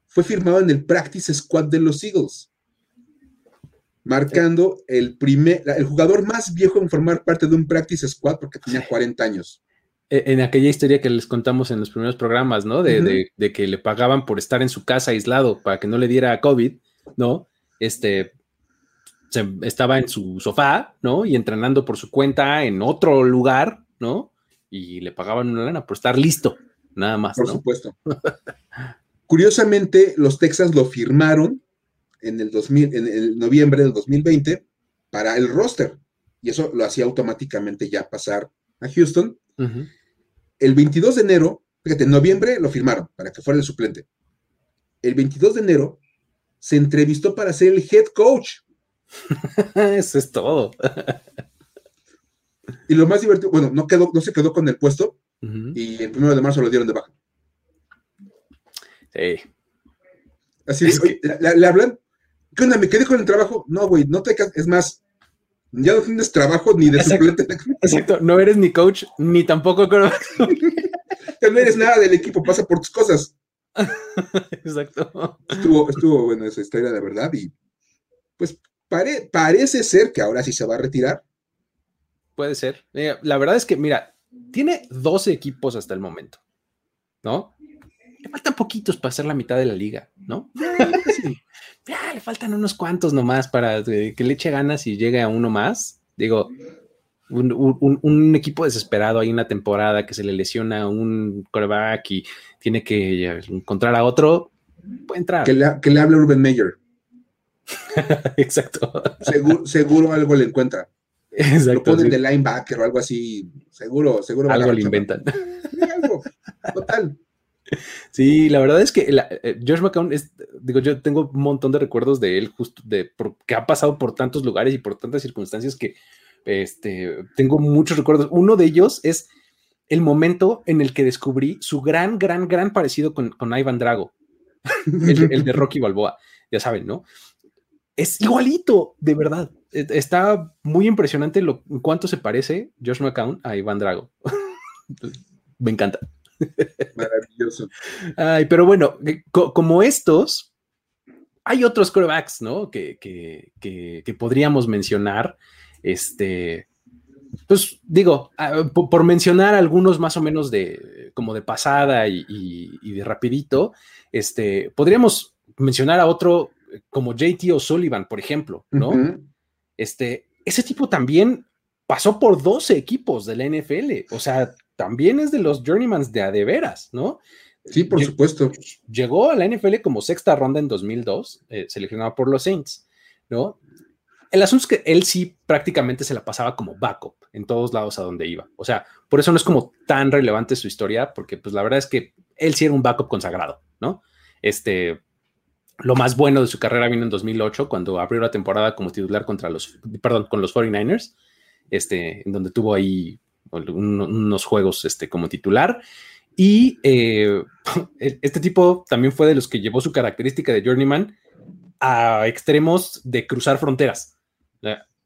fue firmado en el Practice Squad de los Eagles, marcando el, primer, el jugador más viejo en formar parte de un Practice Squad porque tenía 40 años. E, en aquella historia que les contamos en los primeros programas, ¿no? De, de, que le pagaban por estar en su casa aislado para que no le diera COVID, ¿no? Este, estaba en su sofá, ¿no? Y entrenando por su cuenta en otro lugar, ¿no? Y le pagaban una lana por estar listo, nada más. Por supuesto. Curiosamente, los Texas lo firmaron en el, 2000, en el noviembre del 2020 para el roster. Y eso lo hacía automáticamente ya pasar a Houston. El 22 de enero, fíjate, en noviembre lo firmaron para que fuera el suplente. El 22 de enero se entrevistó para ser el head coach. Eso es todo. y lo más divertido, bueno, no, quedó, no se quedó con el puesto y el primero de marzo lo dieron de baja. Sí. Así es le, hablan, ¿qué onda? ¿Me quedé con el trabajo? No, güey, no te es más, ya no tienes trabajo ni de suplente. Exacto, no eres ni coach, ni tampoco no eres nada del equipo, pasa por tus cosas. Exacto. Estuvo, estuvo bueno esa historia, de verdad, y pues parece ser que ahora sí se va a retirar. Puede ser. la verdad es que, mira, tiene 12 equipos hasta el momento, ¿no? Le faltan poquitos para ser la mitad de la liga, ¿no? ya, le faltan unos cuantos nomás para que le eche ganas y llegue a uno más. Digo, un, equipo desesperado hay una temporada que se le lesiona un coreback y tiene que encontrar a otro, puede entrar. Que le, que le hable Urban Meyer. Exacto. Seguro, algo le encuentra. Exacto, Lo ponen de linebacker o algo así. Seguro, seguro. Algo le inventan. algo. Total. Sí, la verdad es que eh, George McCown es, digo, yo tengo un montón de recuerdos de él, justo de que ha pasado por tantos lugares y por tantas circunstancias que este, tengo muchos recuerdos. Uno de ellos es el momento en el que descubrí su gran, gran, gran parecido con, con Ivan Drago, el, de Rocky Balboa, ya saben, ¿no? Es igualito, de verdad. E, está muy impresionante lo cuánto se parece Josh McCown a Ivan Drago. me encanta. Maravilloso. Ay, pero bueno, eh, como estos, hay otros corebacks, ¿no? Que, podríamos mencionar. Este, pues digo, ah, por, mencionar algunos más o menos de como de pasada y, de rapidito, este, podríamos mencionar a otro como JT O'Sullivan, por ejemplo, ¿no? Este, ese tipo también pasó por 12 equipos de la NFL, o sea, también es de los journeymans de a de veras, ¿no? Sí, por supuesto. Llegó a la NFL como sexta ronda en 2002, eh, seleccionado por los Saints, ¿no? El asunto es que él sí prácticamente se la pasaba como backup en todos lados a donde iba. O sea, por eso no es como tan relevante su historia, porque pues la verdad es que él sí era un backup consagrado, ¿no? Este, lo más bueno de su carrera vino en 2008, cuando abrió la temporada como titular contra los, perdón, con los 49ers, este, en donde tuvo ahí unos juegos este, como titular. Y eh, este tipo también fue de los que llevó su característica de journeyman a extremos de cruzar fronteras.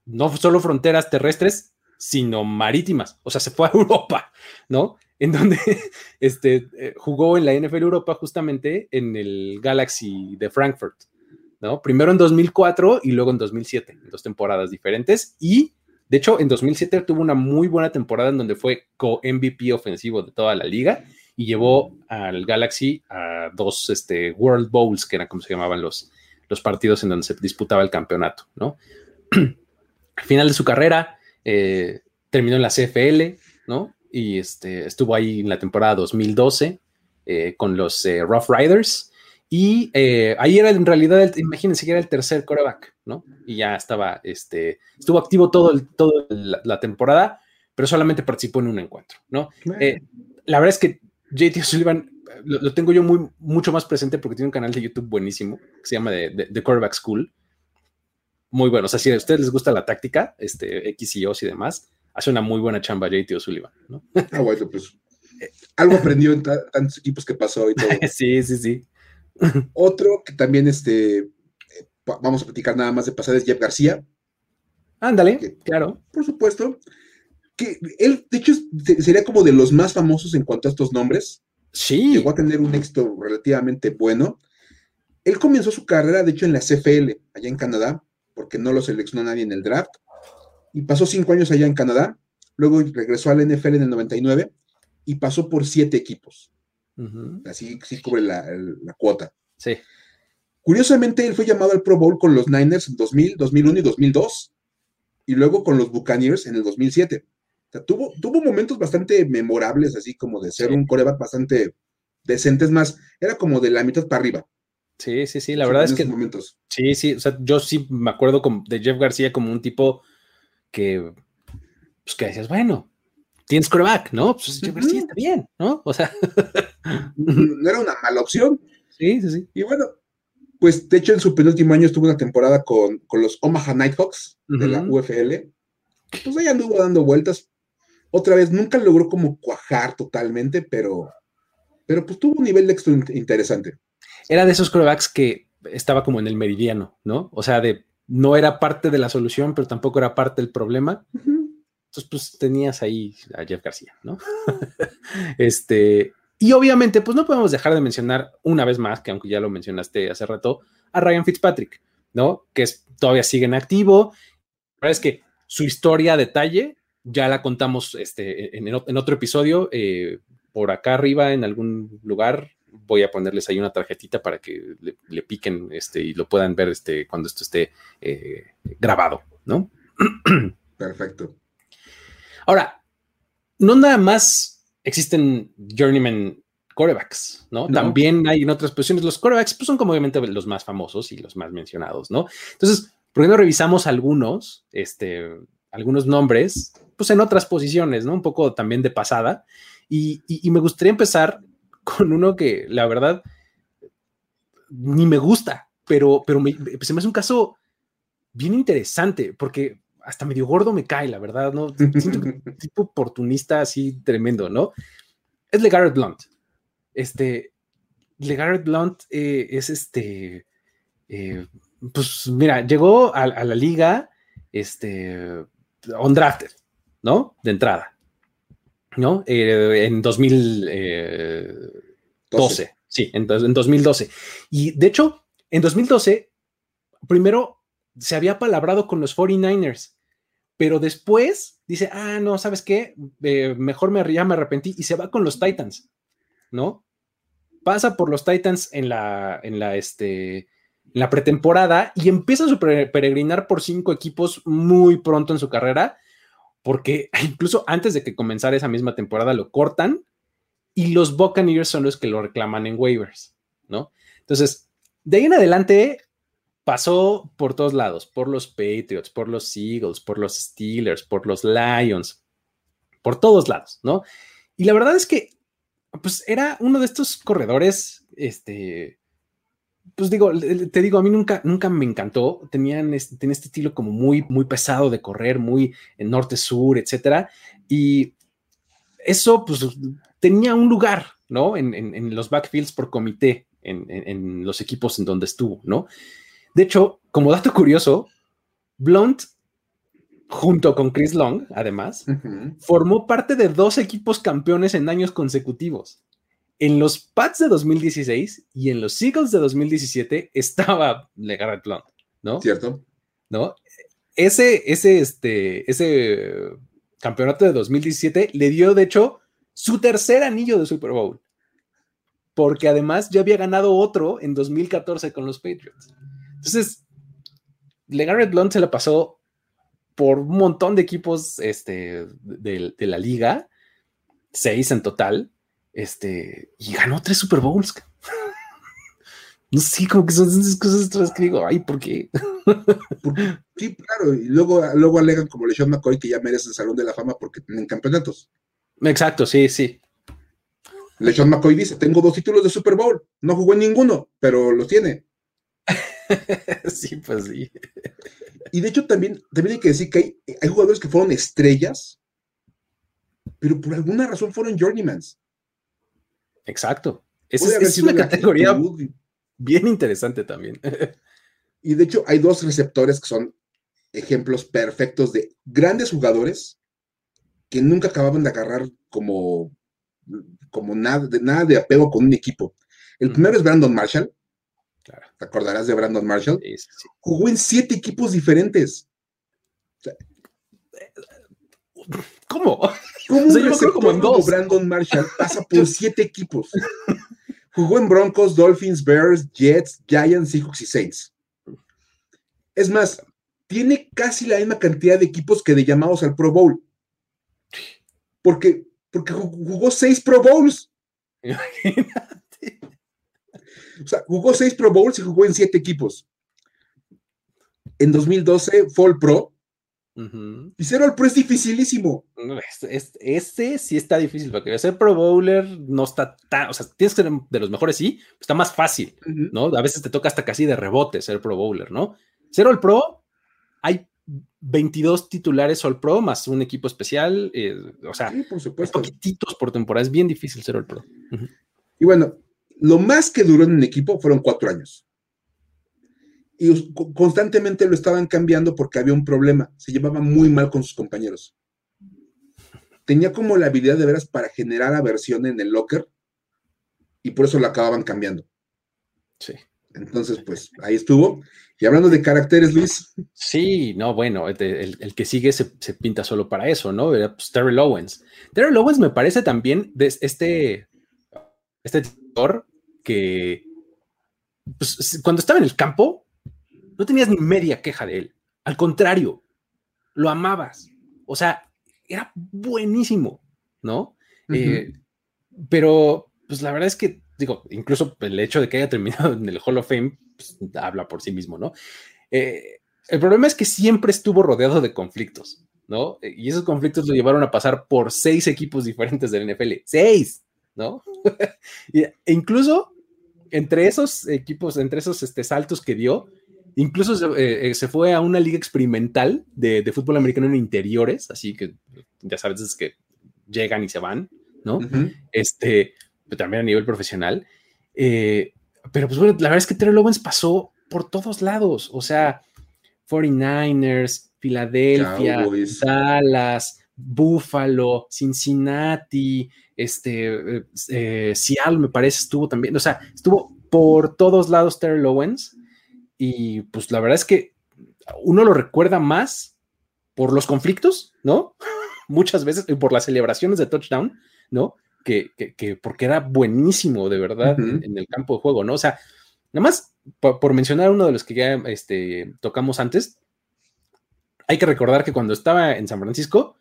No solo fronteras terrestres, sino marítimas. O sea, se fue a Europa, ¿no? En donde este, eh, jugó en la NFL Europa justamente en el Galaxy de Frankfurt, ¿no? Primero en 2004 y luego en 2007, en dos temporadas diferentes. Y de hecho, en 2007 tuvo una muy buena temporada en donde fue co-MVP ofensivo de toda la liga y llevó al Galaxy a dos este, World Bowls, que eran como se llamaban los, los partidos en donde se disputaba el campeonato, ¿no? Al final de su carrera, eh, terminó en la CFL, ¿no? Y este, estuvo ahí en la temporada 2012 eh, con los eh, Rough Riders y eh, ahí era en realidad, imagínense que era el tercer coreback, ¿no? Y ya estaba, este, estuvo activo todo, el, todo la, temporada, pero solamente participó en un encuentro, ¿no? Eh, la verdad es que JT Sullivan lo, tengo yo muy, mucho más presente porque tiene un canal de YouTube buenísimo que se llama The, Quarterback School. Muy bueno. O sea, si a ustedes les gusta la táctica, este, X y O y demás, hace una muy buena chamba JT Sullivan, ¿no? Ah, bueno, pues algo aprendió en tantos equipos que pasó y todo. sí, sí, sí. Otro que también este, vamos a platicar nada más de pasar es Jeff García. Ándale, claro. Por supuesto. Que él, de hecho, sería como de los más famosos en cuanto a estos nombres. Sí. Llegó a tener un éxito relativamente bueno. Él comenzó su carrera, de hecho, en la CFL, allá en Canadá, porque no lo seleccionó nadie en el draft. Y pasó cinco años allá en Canadá. Luego regresó al NFL en el 99 y pasó por siete equipos. Así sí cubre la, cuota. Sí. Curiosamente, él fue llamado al Pro Bowl con los Niners en 2000, 2001 y 2002, y luego con los Buccaneers en el 2007. O sea, tuvo, tuvo momentos bastante memorables, así como de ser un coreback bastante decente, es más, era como de la mitad para arriba. Sí, sí, sí, la verdad es que. Momentos. Sí, sí, o sea, yo sí me acuerdo de Jeff García como un tipo que, pues que decías, bueno, tienes coreback, ¿no? Pues Jeff García está bien, ¿no? O sea. no era una mala opción. Sí, sí, sí. Y bueno, pues de hecho en su penúltimo año estuvo una temporada con, los Omaha Nighthawks de la UFL. Pues ahí anduvo dando vueltas. Otra vez, nunca logró como cuajar totalmente, pero, pero pues tuvo un nivel de éxito interesante. Era de esos corebacks que estaba como en el meridiano, ¿no? O sea, de no era parte de la solución, pero tampoco era parte del problema. Entonces, pues tenías ahí a Jeff García, ¿no? este, y obviamente, pues no podemos dejar de mencionar una vez más, que aunque ya lo mencionaste hace rato, a Ryan Fitzpatrick, ¿no? Que todavía sigue en activo. La verdad es que su historia a detalle ya la contamos este, en, otro episodio. Eh, por acá arriba, en algún lugar, voy a ponerles ahí una tarjetita para que le, piquen este, y lo puedan ver este, cuando esto esté eh, grabado, ¿no? Perfecto. Ahora, no nada más existen journeyman corebacks, ¿no? También hay en otras posiciones, los corebacks pues, son como obviamente los más famosos y los más mencionados, ¿no? Entonces, ¿por qué no revisamos algunos, este, algunos nombres, pues en otras posiciones, ¿no? Un poco también de pasada. Y, me gustaría empezar con uno que la verdad ni me gusta, pero, pero se me hace un caso bien interesante, porque hasta medio gordo me cae, la verdad, ¿no? Siento que un tipo oportunista así tremendo, ¿no? Es LeGarrette Blunt. Este, LeGarrette Blunt eh, es este, eh, pues mira, llegó a, la liga, este, on drafted, ¿no? De entrada. ¿no? Eh, en 2012. Eh, sí, en, en 2012. Y de hecho, en 2012, primero se había palabrado con los 49ers, pero después dice, ah, no, ¿sabes qué? Eh, mejor me, ya me arrepentí y se va con los Titans, ¿no? Pasa por los Titans en la, en la, este, la pretemporada y empieza a peregrinar por cinco equipos muy pronto en su carrera, porque incluso antes de que comenzara esa misma temporada lo cortan y los Buccaneers son los que lo reclaman en waivers, ¿no? Entonces, de ahí en adelante pasó por todos lados, por los Patriots, por los Eagles, por los Steelers, por los Lions, por todos lados, ¿no? Y la verdad es que, pues era uno de estos corredores, este, pues digo, te digo, a mí nunca, nunca me encantó, tenían este, este estilo como muy, muy pesado de correr, muy en norte-sur, etcétera, y eso, pues, tenía un lugar, ¿no? En, los backfields por comité, en los equipos en donde estuvo, ¿no? De hecho, como dato curioso, Blunt, junto con Chris Long, además, formó parte de dos equipos campeones en años consecutivos. En los Pats de 2016 y en los Eagles de 2017 estaba LeGarrette Blunt, ¿no? Cierto. ¿No? Ese, ese, este, ese campeonato de 2017 le dio, de hecho, su tercer anillo de Super Bowl. Porque además ya había ganado otro en 2014 con los Patriots. Entonces, LeGarrette Blunt se la pasó por un montón de equipos este, de, la liga, seis en total, este, y ganó tres Super Bowls. no sé, como que son esas cosas que digo, ay, ¿por qué? sí, claro, y luego, luego alegan como LeSean McCoy que ya merece el Salón de la Fama porque tienen campeonatos. Exacto, sí, sí. LeSean McCoy dice, tengo dos títulos de Super Bowl, no jugó en ninguno, pero los tiene. sí, pues sí. Y de hecho también, también hay que decir que hay, jugadores que fueron estrellas, pero por alguna razón fueron journeymans. Exacto. Esa es, una categoría bien interesante también. y de hecho hay dos receptores que son ejemplos perfectos de grandes jugadores que nunca acababan de agarrar como, como nada, de, nada de apego con un equipo. El primero es Brandon Marshall, ¿Te acordarás de Brandon Marshall? Jugó en siete equipos diferentes. ¿Cómo? ¿Cómo o como en dos? Brandon Marshall pasa por siete equipos? Jugó en Broncos, Dolphins, Bears, Jets, Giants, Seahawks y Saints. Es más, tiene casi la misma cantidad de equipos que de llamados al Pro Bowl. Porque, porque jugó seis Pro Bowls. O sea, jugó seis Pro Bowls y jugó en siete equipos. En 2012 fue el Pro. Y ser el Pro es dificilísimo. Este sí está difícil, porque ser Pro Bowler no está tan, o sea, tienes que ser de los mejores, sí, está más fácil, ¿no? A veces te toca hasta casi de rebote ser Pro Bowler, ¿no? Ser el Pro, hay 22 titulares All Pro más un equipo especial, eh, o sea, por poquititos por temporada, es bien difícil ser el Pro. Y bueno, lo más que duró en un equipo fueron cuatro años. Y constantemente lo estaban cambiando porque había un problema. Se llevaba muy mal con sus compañeros. Tenía como la habilidad de veras para generar aversión en el locker y por eso lo acababan cambiando. Sí. Entonces, pues ahí estuvo. Y hablando de caracteres, Luis. Sí, no, bueno, el, que sigue se, pinta solo para eso, ¿no? Pues, Terrell Owens. Terrell Owens me parece también de este, este que pues, cuando estaba en el campo, no tenías ni media queja de él. Al contrario, lo amabas. O sea, era buenísimo, ¿no? Eh, pero, pues la verdad es que, digo, incluso el hecho de que haya terminado en el Hall of Fame pues, habla por sí mismo, ¿no? Eh, el problema es que siempre estuvo rodeado de conflictos, ¿no? Y esos conflictos lo llevaron a pasar por seis equipos diferentes del NFL. ¡Seis! ¿No? e incluso entre esos equipos, entre esos este, saltos que dio, incluso se, eh, eh, fue a una liga experimental de, fútbol americano en interiores, así que ya sabes, es que llegan y se van, ¿no? Este, pero también a nivel profesional. Eh, pero pues bueno, la verdad es que Terrell Owens pasó por todos lados, o sea, 49ers, Filadelfia, Dallas, Buffalo, Cincinnati, este, eh, eh, Seattle me parece estuvo también, o sea, estuvo por todos lados Terrell Owens y pues la verdad es que uno lo recuerda más por los conflictos, ¿no? Muchas veces y por las celebraciones de touchdown, ¿no? Que, porque era buenísimo de verdad en, el campo de juego, ¿no? O sea, nada más por, mencionar uno de los que ya este, tocamos antes, hay que recordar que cuando estaba en San Francisco,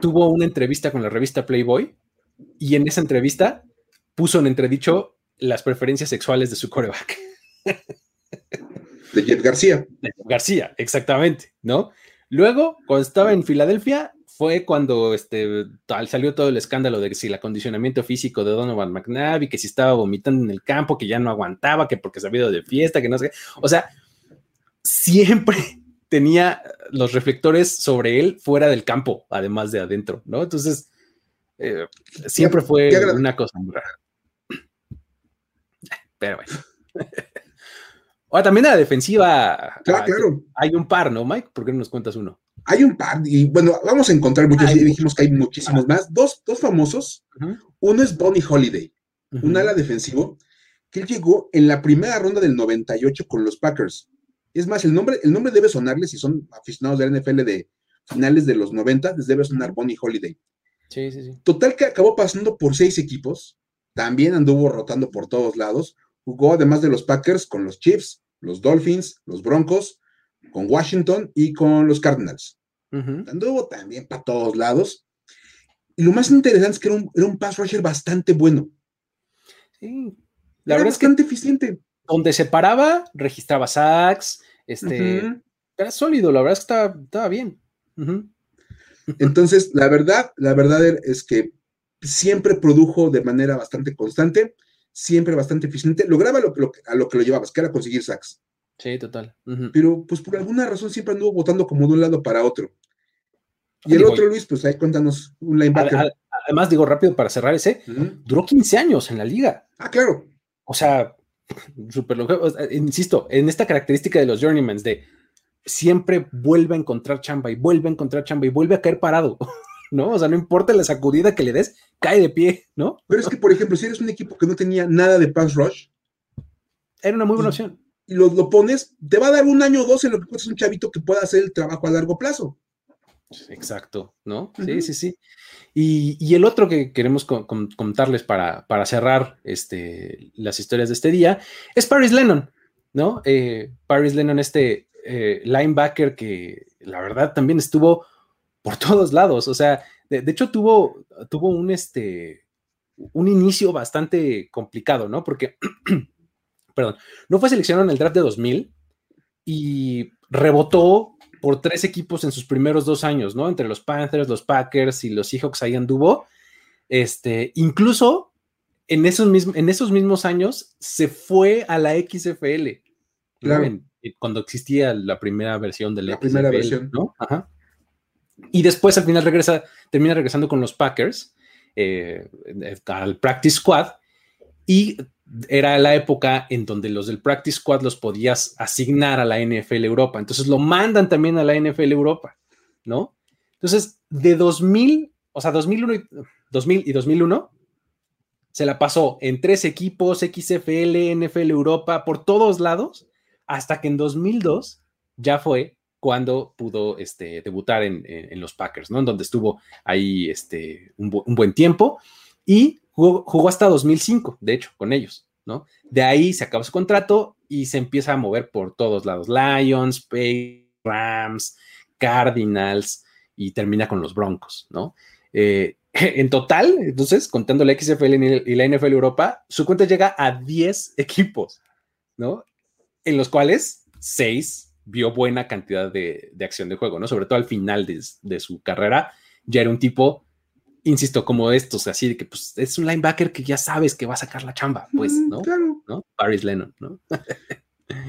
tuvo una entrevista con la revista Playboy y en esa entrevista puso en entredicho las preferencias sexuales de su coreback. De Jeff García. De Jeff García, exactamente, ¿no? Luego, cuando estaba en Filadelfia, fue cuando este, salió todo el escándalo de que si el acondicionamiento físico de Donovan McNabb que si estaba vomitando en el campo, que ya no aguantaba, que porque se había ido de fiesta, que no sé qué. O sea, siempre tenía los reflectores sobre él fuera del campo, además de adentro, ¿no? Entonces, eh, siempre fue una cosa muy rara. Pero bueno. Ahora, también a la defensiva. Claro, claro. Hay un par, ¿no, Mike? ¿Por qué no nos cuentas uno? Hay un par, y bueno, vamos a encontrar muchos, dijimos que hay muchísimos más. Dos, dos famosos. Uno es Bonnie Holiday, un ala defensivo, que él llegó en la primera ronda del 98 con los Packers. Es más, el nombre, el nombre debe sonarles, si son aficionados de la NFL de finales de los 90, les debe sonar Bonnie Holiday. Sí, sí, sí. Total que acabó pasando por seis equipos, también anduvo rotando por todos lados, jugó además de los Packers con los Chiefs, los Dolphins, los Broncos, con Washington y con los Cardinals. Anduvo también para todos lados. Y lo más interesante es que era un, era un pass rusher bastante bueno. Sí. La verdad bastante es que eficiente. Donde se paraba, registraba sacks, este, era sólido, la verdad es que estaba, bien. Entonces, la verdad, la verdad es que siempre produjo de manera bastante constante, siempre bastante eficiente, lograba lo, a lo que lo llevabas, que era conseguir sacks. Sí, total. Pero pues por alguna razón siempre anduvo votando como de un lado para otro. Y el otro, Luis, pues ahí cuéntanos un linebacker. Además, digo rápido para cerrar ese, duró 15 años en la liga. Ah, claro. O sea, súper longevo. Insisto, en esta característica de los journeymans de siempre vuelve a encontrar chamba y vuelve a encontrar chamba y vuelve a caer parado, ¿no? O sea, no importa la sacudida que le des, cae de pie, ¿no? Pero es que, por ejemplo, si eres un equipo que no tenía nada de pass rush, era una muy buena opción. Y lo, lo pones, te va a dar un año o dos en lo que es un chavito que pueda hacer el trabajo a largo plazo. Exacto, ¿no? Sí, sí, sí. Y, el otro que queremos contarles para, para, cerrar este, las historias de este día es Paris Lennon, ¿no? Eh, Paris Lennon, este eh, linebacker que la verdad también estuvo por todos lados, o sea, de, hecho tuvo, tuvo un, este, un inicio bastante complicado, ¿no? Porque, perdón, no fue seleccionado en el draft de 2000 y rebotó por tres equipos en sus primeros dos años, ¿no? Entre los Panthers, los Packers y los Seahawks ahí anduvo. Este, incluso en esos, mismos, en esos mismos años se fue a la XFL. Claro. cuando existía la primera versión de la, la primera versión. ¿no? Ajá. Y después al final regresa, termina regresando con los Packers eh, al Practice Squad y era la época en donde los del Practice Squad los podías asignar a la NFL Europa. Entonces lo mandan también a la NFL Europa, ¿no? Entonces, de 2000, o sea, 2001 y, 2000 y 2001, se la pasó en tres equipos, XFL, NFL Europa, por todos lados, hasta que en 2002 ya fue cuando pudo este, debutar en, los Packers, ¿no? En donde estuvo ahí este, un, un buen tiempo. Y Jugó, hasta 2005, de hecho, con ellos, ¿no? De ahí se acaba su contrato y se empieza a mover por todos lados. Lions, Pay, Rams, Cardinals y termina con los Broncos, ¿no? Eh, en total, entonces, contando la XFL y la NFL Europa, su cuenta llega a 10 equipos, ¿no? En los cuales 6 vio buena cantidad de, acción de juego, ¿no? Sobre todo al final de, de, su carrera, ya era un tipo insisto, como estos, así de que pues es un linebacker que ya sabes que va a sacar la chamba, pues, ¿no? Claro. ¿no? Paris Lennon, ¿no?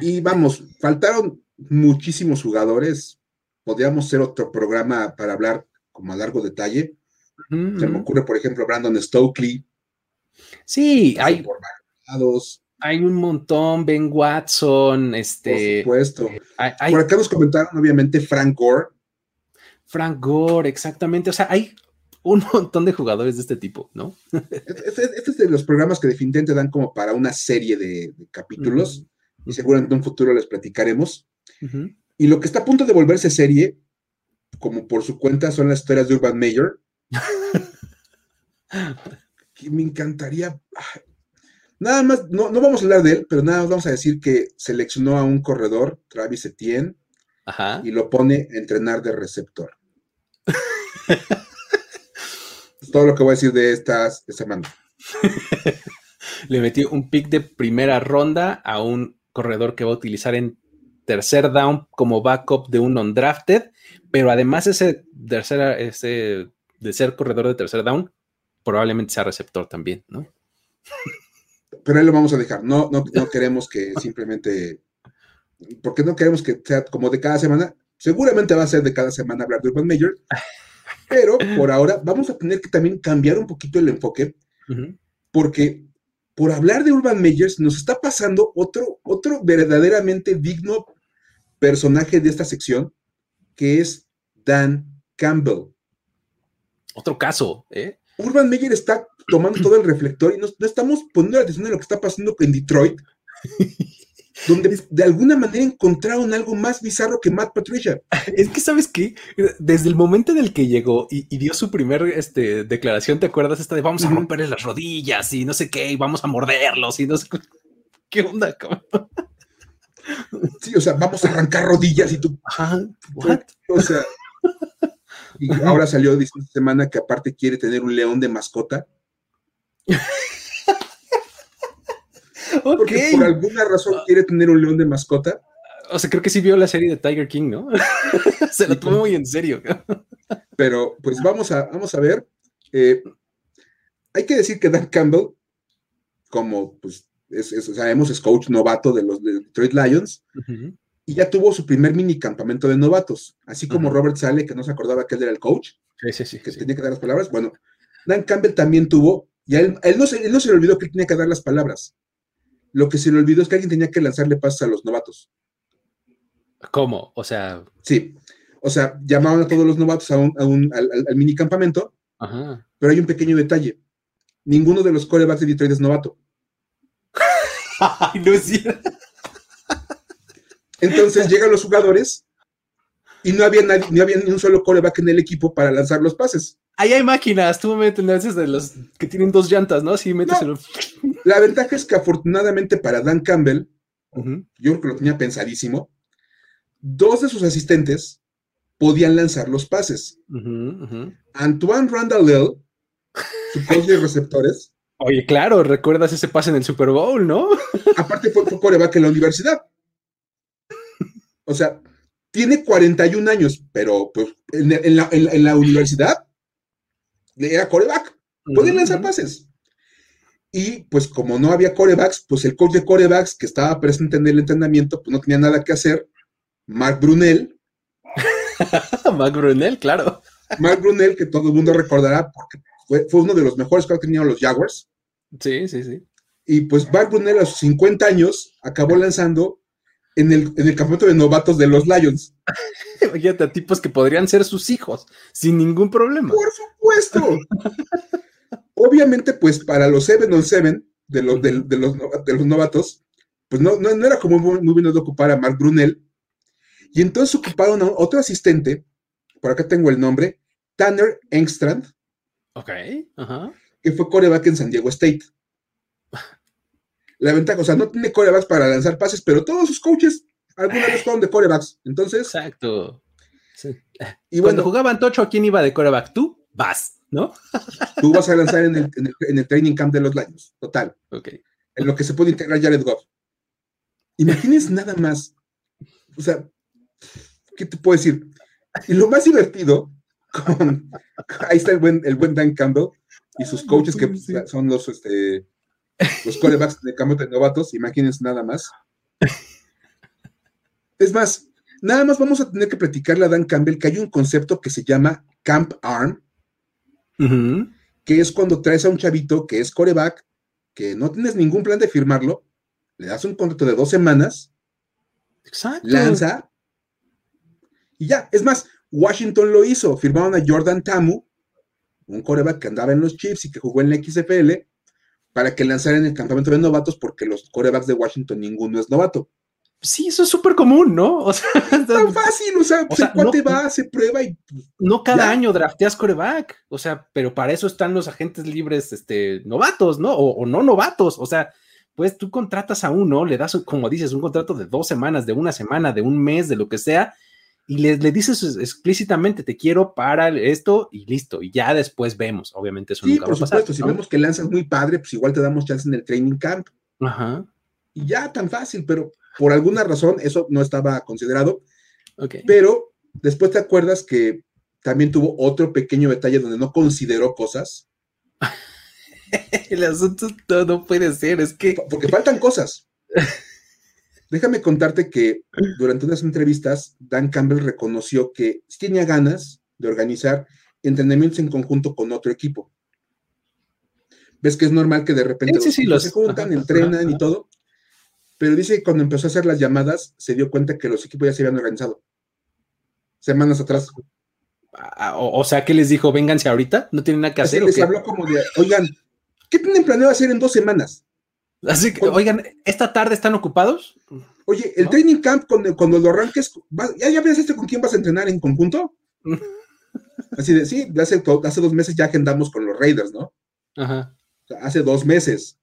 y vamos, faltaron muchísimos jugadores. Podríamos hacer otro programa para hablar como a largo detalle. Se me ocurre, por ejemplo, Brandon Stokely. Sí, hay. Hay un montón, Ben Watson, este. Por supuesto. por acá nos comentaron, obviamente, Frank Gore Frank Gore, exactamente. O sea, hay un montón de jugadores de este tipo, ¿no? Este, este es de los programas que definitivamente dan como para una serie de, capítulos y seguramente en un futuro les platicaremos. Y lo que está a punto de volverse serie, como por su cuenta, son las historias de Urban Mayor. que me encantaría. Nada más, no, no vamos a hablar de él, pero nada más vamos a decir que seleccionó a un corredor, Travis Etienne, y lo pone a entrenar de receptor. todo lo que voy a decir de esta semana. Le metió un pick de primera ronda a un corredor que va a utilizar en tercer down como backup de un undrafted, pero además ese tercer, ese de ser corredor de tercer down, probablemente sea receptor también, ¿no? Pero ahí lo vamos a dejar. No, no, no queremos que simplemente porque no queremos que sea como de cada semana. Seguramente va a ser de cada semana hablar de Urban Major, pero por ahora vamos a tener que también cambiar un poquito el enfoque, porque por hablar de Urban Majors nos está pasando otro, otro verdaderamente digno personaje de esta sección, que es Dan Campbell. Otro caso, ¿eh? Urban Meyer está tomando todo el reflector y no, no estamos poniendo la atención en lo que está pasando en Detroit. donde de alguna manera encontraron algo más bizarro que Matt Patricia. Es que, ¿sabes qué? Desde el momento en el que llegó y, dio su primer este, declaración, ¿te acuerdas? Esta de vamos a romperle las rodillas y no sé qué, y vamos a morderlos y no sé qué onda, Sí, o sea, vamos a arrancar rodillas y tú. O sea, y ahora salió esta semana que aparte quiere tener un león de mascota. Porque por alguna razón quiere tener un león de mascota. O sea, creo que sí vio la serie de Tiger King, ¿no? Se lo tomó muy en serio. Pero pues vamos a, vamos a ver. Eh, hay que decir que Dan Campbell, como pues sabemos, es coach novato de los Detroit Lions, y ya tuvo su primer mini campamento de novatos, así como Robert Sale, que no se acordaba que él era el coach, sí, sí, que tenía que dar las palabras. Bueno, Dan Campbell también tuvo, y él, él, no se, él no se le olvidó que él tenía que dar las palabras. Lo que se le olvidó es que alguien tenía que lanzarle pases a los novatos. ¿Cómo? O sea. Sí. O sea, llamaban a todos los novatos a un, al, mini campamento. Pero hay un pequeño detalle. Ninguno de los corebacks de Detroit es novato. no es cierto. Entonces llegan los jugadores y no había, nadie, no había ni un solo coreback en el equipo para lanzar los pases. Ahí hay máquinas, tú me metes de los que tienen dos llantas, ¿no? Sí, metes La ventaja es que afortunadamente para Dan Campbell, yo creo que lo tenía pensadísimo, dos de sus asistentes podían lanzar los pases. Antoine Randall su coach de receptores. Oye, claro, recuerdas ese pase en el Super Bowl, ¿no? Aparte fue, coreback en la universidad. O sea, tiene 41 años, pero pues en, la, universidad era coreback, podía lanzar pases. Y pues como no había corebacks, pues el coach de corebacks que estaba presente en el entrenamiento, pues no tenía nada que hacer. Mark Brunel. Mark Brunel, claro. Mark Brunel, que todo el mundo recordará porque fue, uno de los mejores que han tenido los Jaguars. Sí, sí, sí. Y pues Mark Brunel a sus 50 años acabó lanzando en el, en el campeonato de novatos de los Lions. Imagínate a tipos que podrían ser sus hijos, sin ningún problema. Por supuesto. Obviamente, pues para los 7 on 7 de los, de, los, de los novatos, pues no, no, era como muy, muy bien de ocupar a Mark Brunel. Y entonces ocuparon a otro asistente, por acá tengo el nombre, Tanner Engstrand. Ok, ajá. Que fue coreback en San Diego State la ventaja, o sea, no tiene corebacks para lanzar pases, pero todos sus coaches alguna vez fueron de corebacks. Entonces. Exacto. Y Cuando jugaban Tocho, ¿a quién iba de coreback? Tú vas, ¿no? Tú vas a lanzar en el, en el, training camp de los Lions, total. Ok. En lo que se puede integrar Jared Goff. Imagínense nada más. O sea, ¿qué te puedo decir? Y lo más divertido, con, ahí está el buen, el buen Dan Campbell y sus coaches que son los, este, los corebacks de cambio de novatos, imagínense nada más. Es más, nada más vamos a tener que platicarle a Dan Campbell que hay un concepto que se llama Camp Arm, que es cuando traes a un chavito que es coreback, que no tienes ningún plan de firmarlo, le das un contrato de dos semanas, lanza, y ya. Es más, Washington lo hizo, firmaron a Jordan Tamu, un coreback que andaba en los Chiefs y que jugó en la XFL, para que lanzaran el campamento de novatos, porque los corebacks de Washington ninguno es novato. Sí, eso es súper común, ¿no? O sea, tan fácil, o sea, pues, no, va, se prueba y. No cada año drafteas coreback, o sea, pero para eso están los agentes libres, este, novatos, ¿no? O, no novatos, o sea, pues tú contratas a uno, le das, como dices, un contrato de dos semanas, de una semana, de un mes, de lo que sea, y le, le dices explícitamente, te quiero para esto y listo, y ya después vemos, obviamente eso sí, por supuesto, si vemos que lanzas muy padre, pues igual te damos chance en el training camp. Ajá. Y ya tan fácil, pero por alguna razón eso no estaba considerado. Pero después te acuerdas que también tuvo otro pequeño detalle donde no consideró cosas. El asunto no, puede ser, es que... Porque faltan cosas. Déjame contarte que durante unas entrevistas, Dan Campbell reconoció que tenía ganas de organizar entrenamientos en conjunto con otro equipo. Ves que es normal que de repente los, se juntan, entrenan y todo pero dice que cuando empezó a hacer las llamadas se dio cuenta que los equipos ya se habían organizado. Semanas atrás. Ah, o, sea, que les dijo, vénganse ahorita, no tienen nada que hacer. les habló como de, oigan, ¿qué tienen planeado hacer en dos semanas? Así que, oigan, ¿esta tarde están ocupados? Oye, el training camp, cuando, cuando lo arranques, ¿ya, ya pensaste con quién vas a entrenar en conjunto? Así de, sí, hace, hace dos meses ya agendamos con los Raiders, ¿no? Ajá. hace dos meses.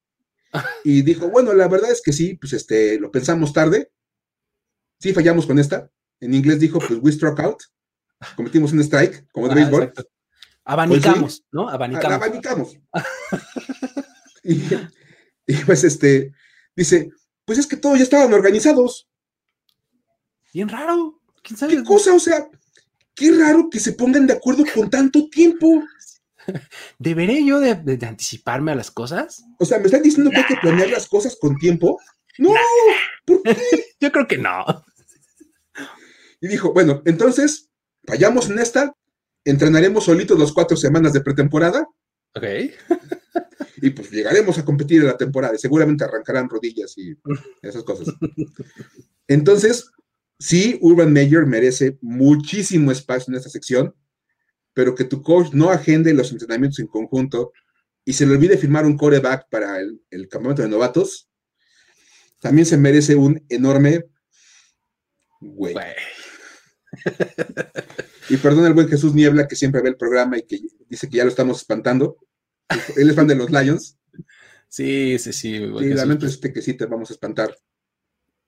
Y dijo, bueno, la verdad es que sí, pues este, lo pensamos tarde. Sí, fallamos con esta. En inglés dijo, pues we struck out. Cometimos un strike, como de ah, béisbol. Abanicamos, pues ¿no? Abanicamos. Abanicamos. y, pues este, dice, pues es que todos ya estaban organizados. Bien raro. ¿Quién sabe? ¿Qué cosa? O sea, qué raro que se pongan de acuerdo con tanto tiempo. ¿Deberé yo de, anticiparme a las cosas? O sea, ¿me están diciendo que hay que planear las cosas con tiempo? No, ¿por qué? yo creo que no. Y dijo, bueno, entonces, vayamos en esta, entrenaremos solitos las cuatro semanas de pretemporada. Ok. y pues llegaremos a competir en la temporada. Seguramente arrancarán rodillas y esas cosas. Entonces, sí, Urban Meyer merece muchísimo espacio en esta sección pero que tu coach no agende los entrenamientos en conjunto y se le olvide firmar un coreback para el, campamento de novatos, también se merece un enorme güey. y perdón el buen Jesús Niebla que siempre ve el programa y que dice que ya lo estamos espantando. Él es fan de los Lions. Sí, sí, sí. Y lamento este que sí te vamos a espantar.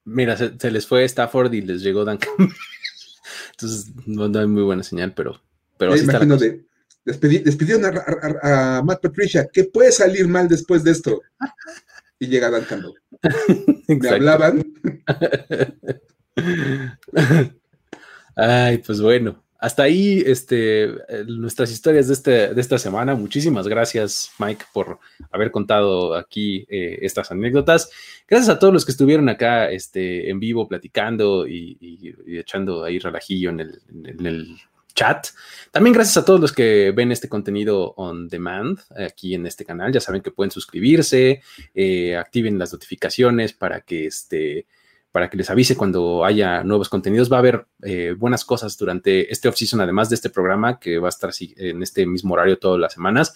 Mira, se, les fue Stafford y les llegó Dan Entonces no, no hay muy buena señal, pero pero así de, despidieron a, Matt Patricia, ¿qué puede salir mal después de esto? Y llega Dan Campbell. Me hablaban. Ay, pues bueno. Hasta ahí este, nuestras historias de, este, de esta semana. Muchísimas gracias, Mike, por haber contado aquí eh, estas anécdotas. Gracias a todos los que estuvieron acá este, en vivo platicando y, echando ahí relajillo en el, en el chat. También gracias a todos los que ven este contenido on demand aquí en este canal. Ya saben que pueden suscribirse, eh, activen las notificaciones para que este para que les avise cuando haya nuevos contenidos. Va a haber eh, buenas cosas durante este off-season, además de este programa que va a estar en este mismo horario todas las semanas.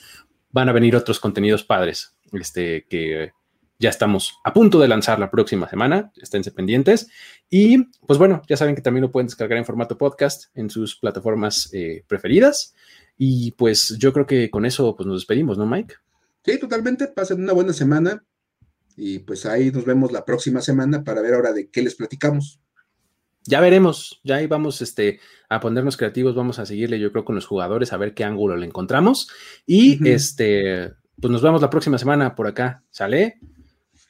Van a venir otros contenidos padres este, que ya estamos a punto de lanzar la próxima semana, esténse pendientes. Y pues bueno, ya saben que también lo pueden descargar en formato podcast en sus plataformas eh, preferidas. Y pues yo creo que con eso pues nos despedimos, ¿no, Mike? Sí, totalmente. Pasen una buena semana y pues ahí nos vemos la próxima semana para ver ahora de qué les platicamos. Ya veremos, ya ahí vamos este, a ponernos creativos, vamos a seguirle yo creo con los jugadores a ver qué ángulo le encontramos y este, pues nos vemos la próxima semana por acá, ¿sale?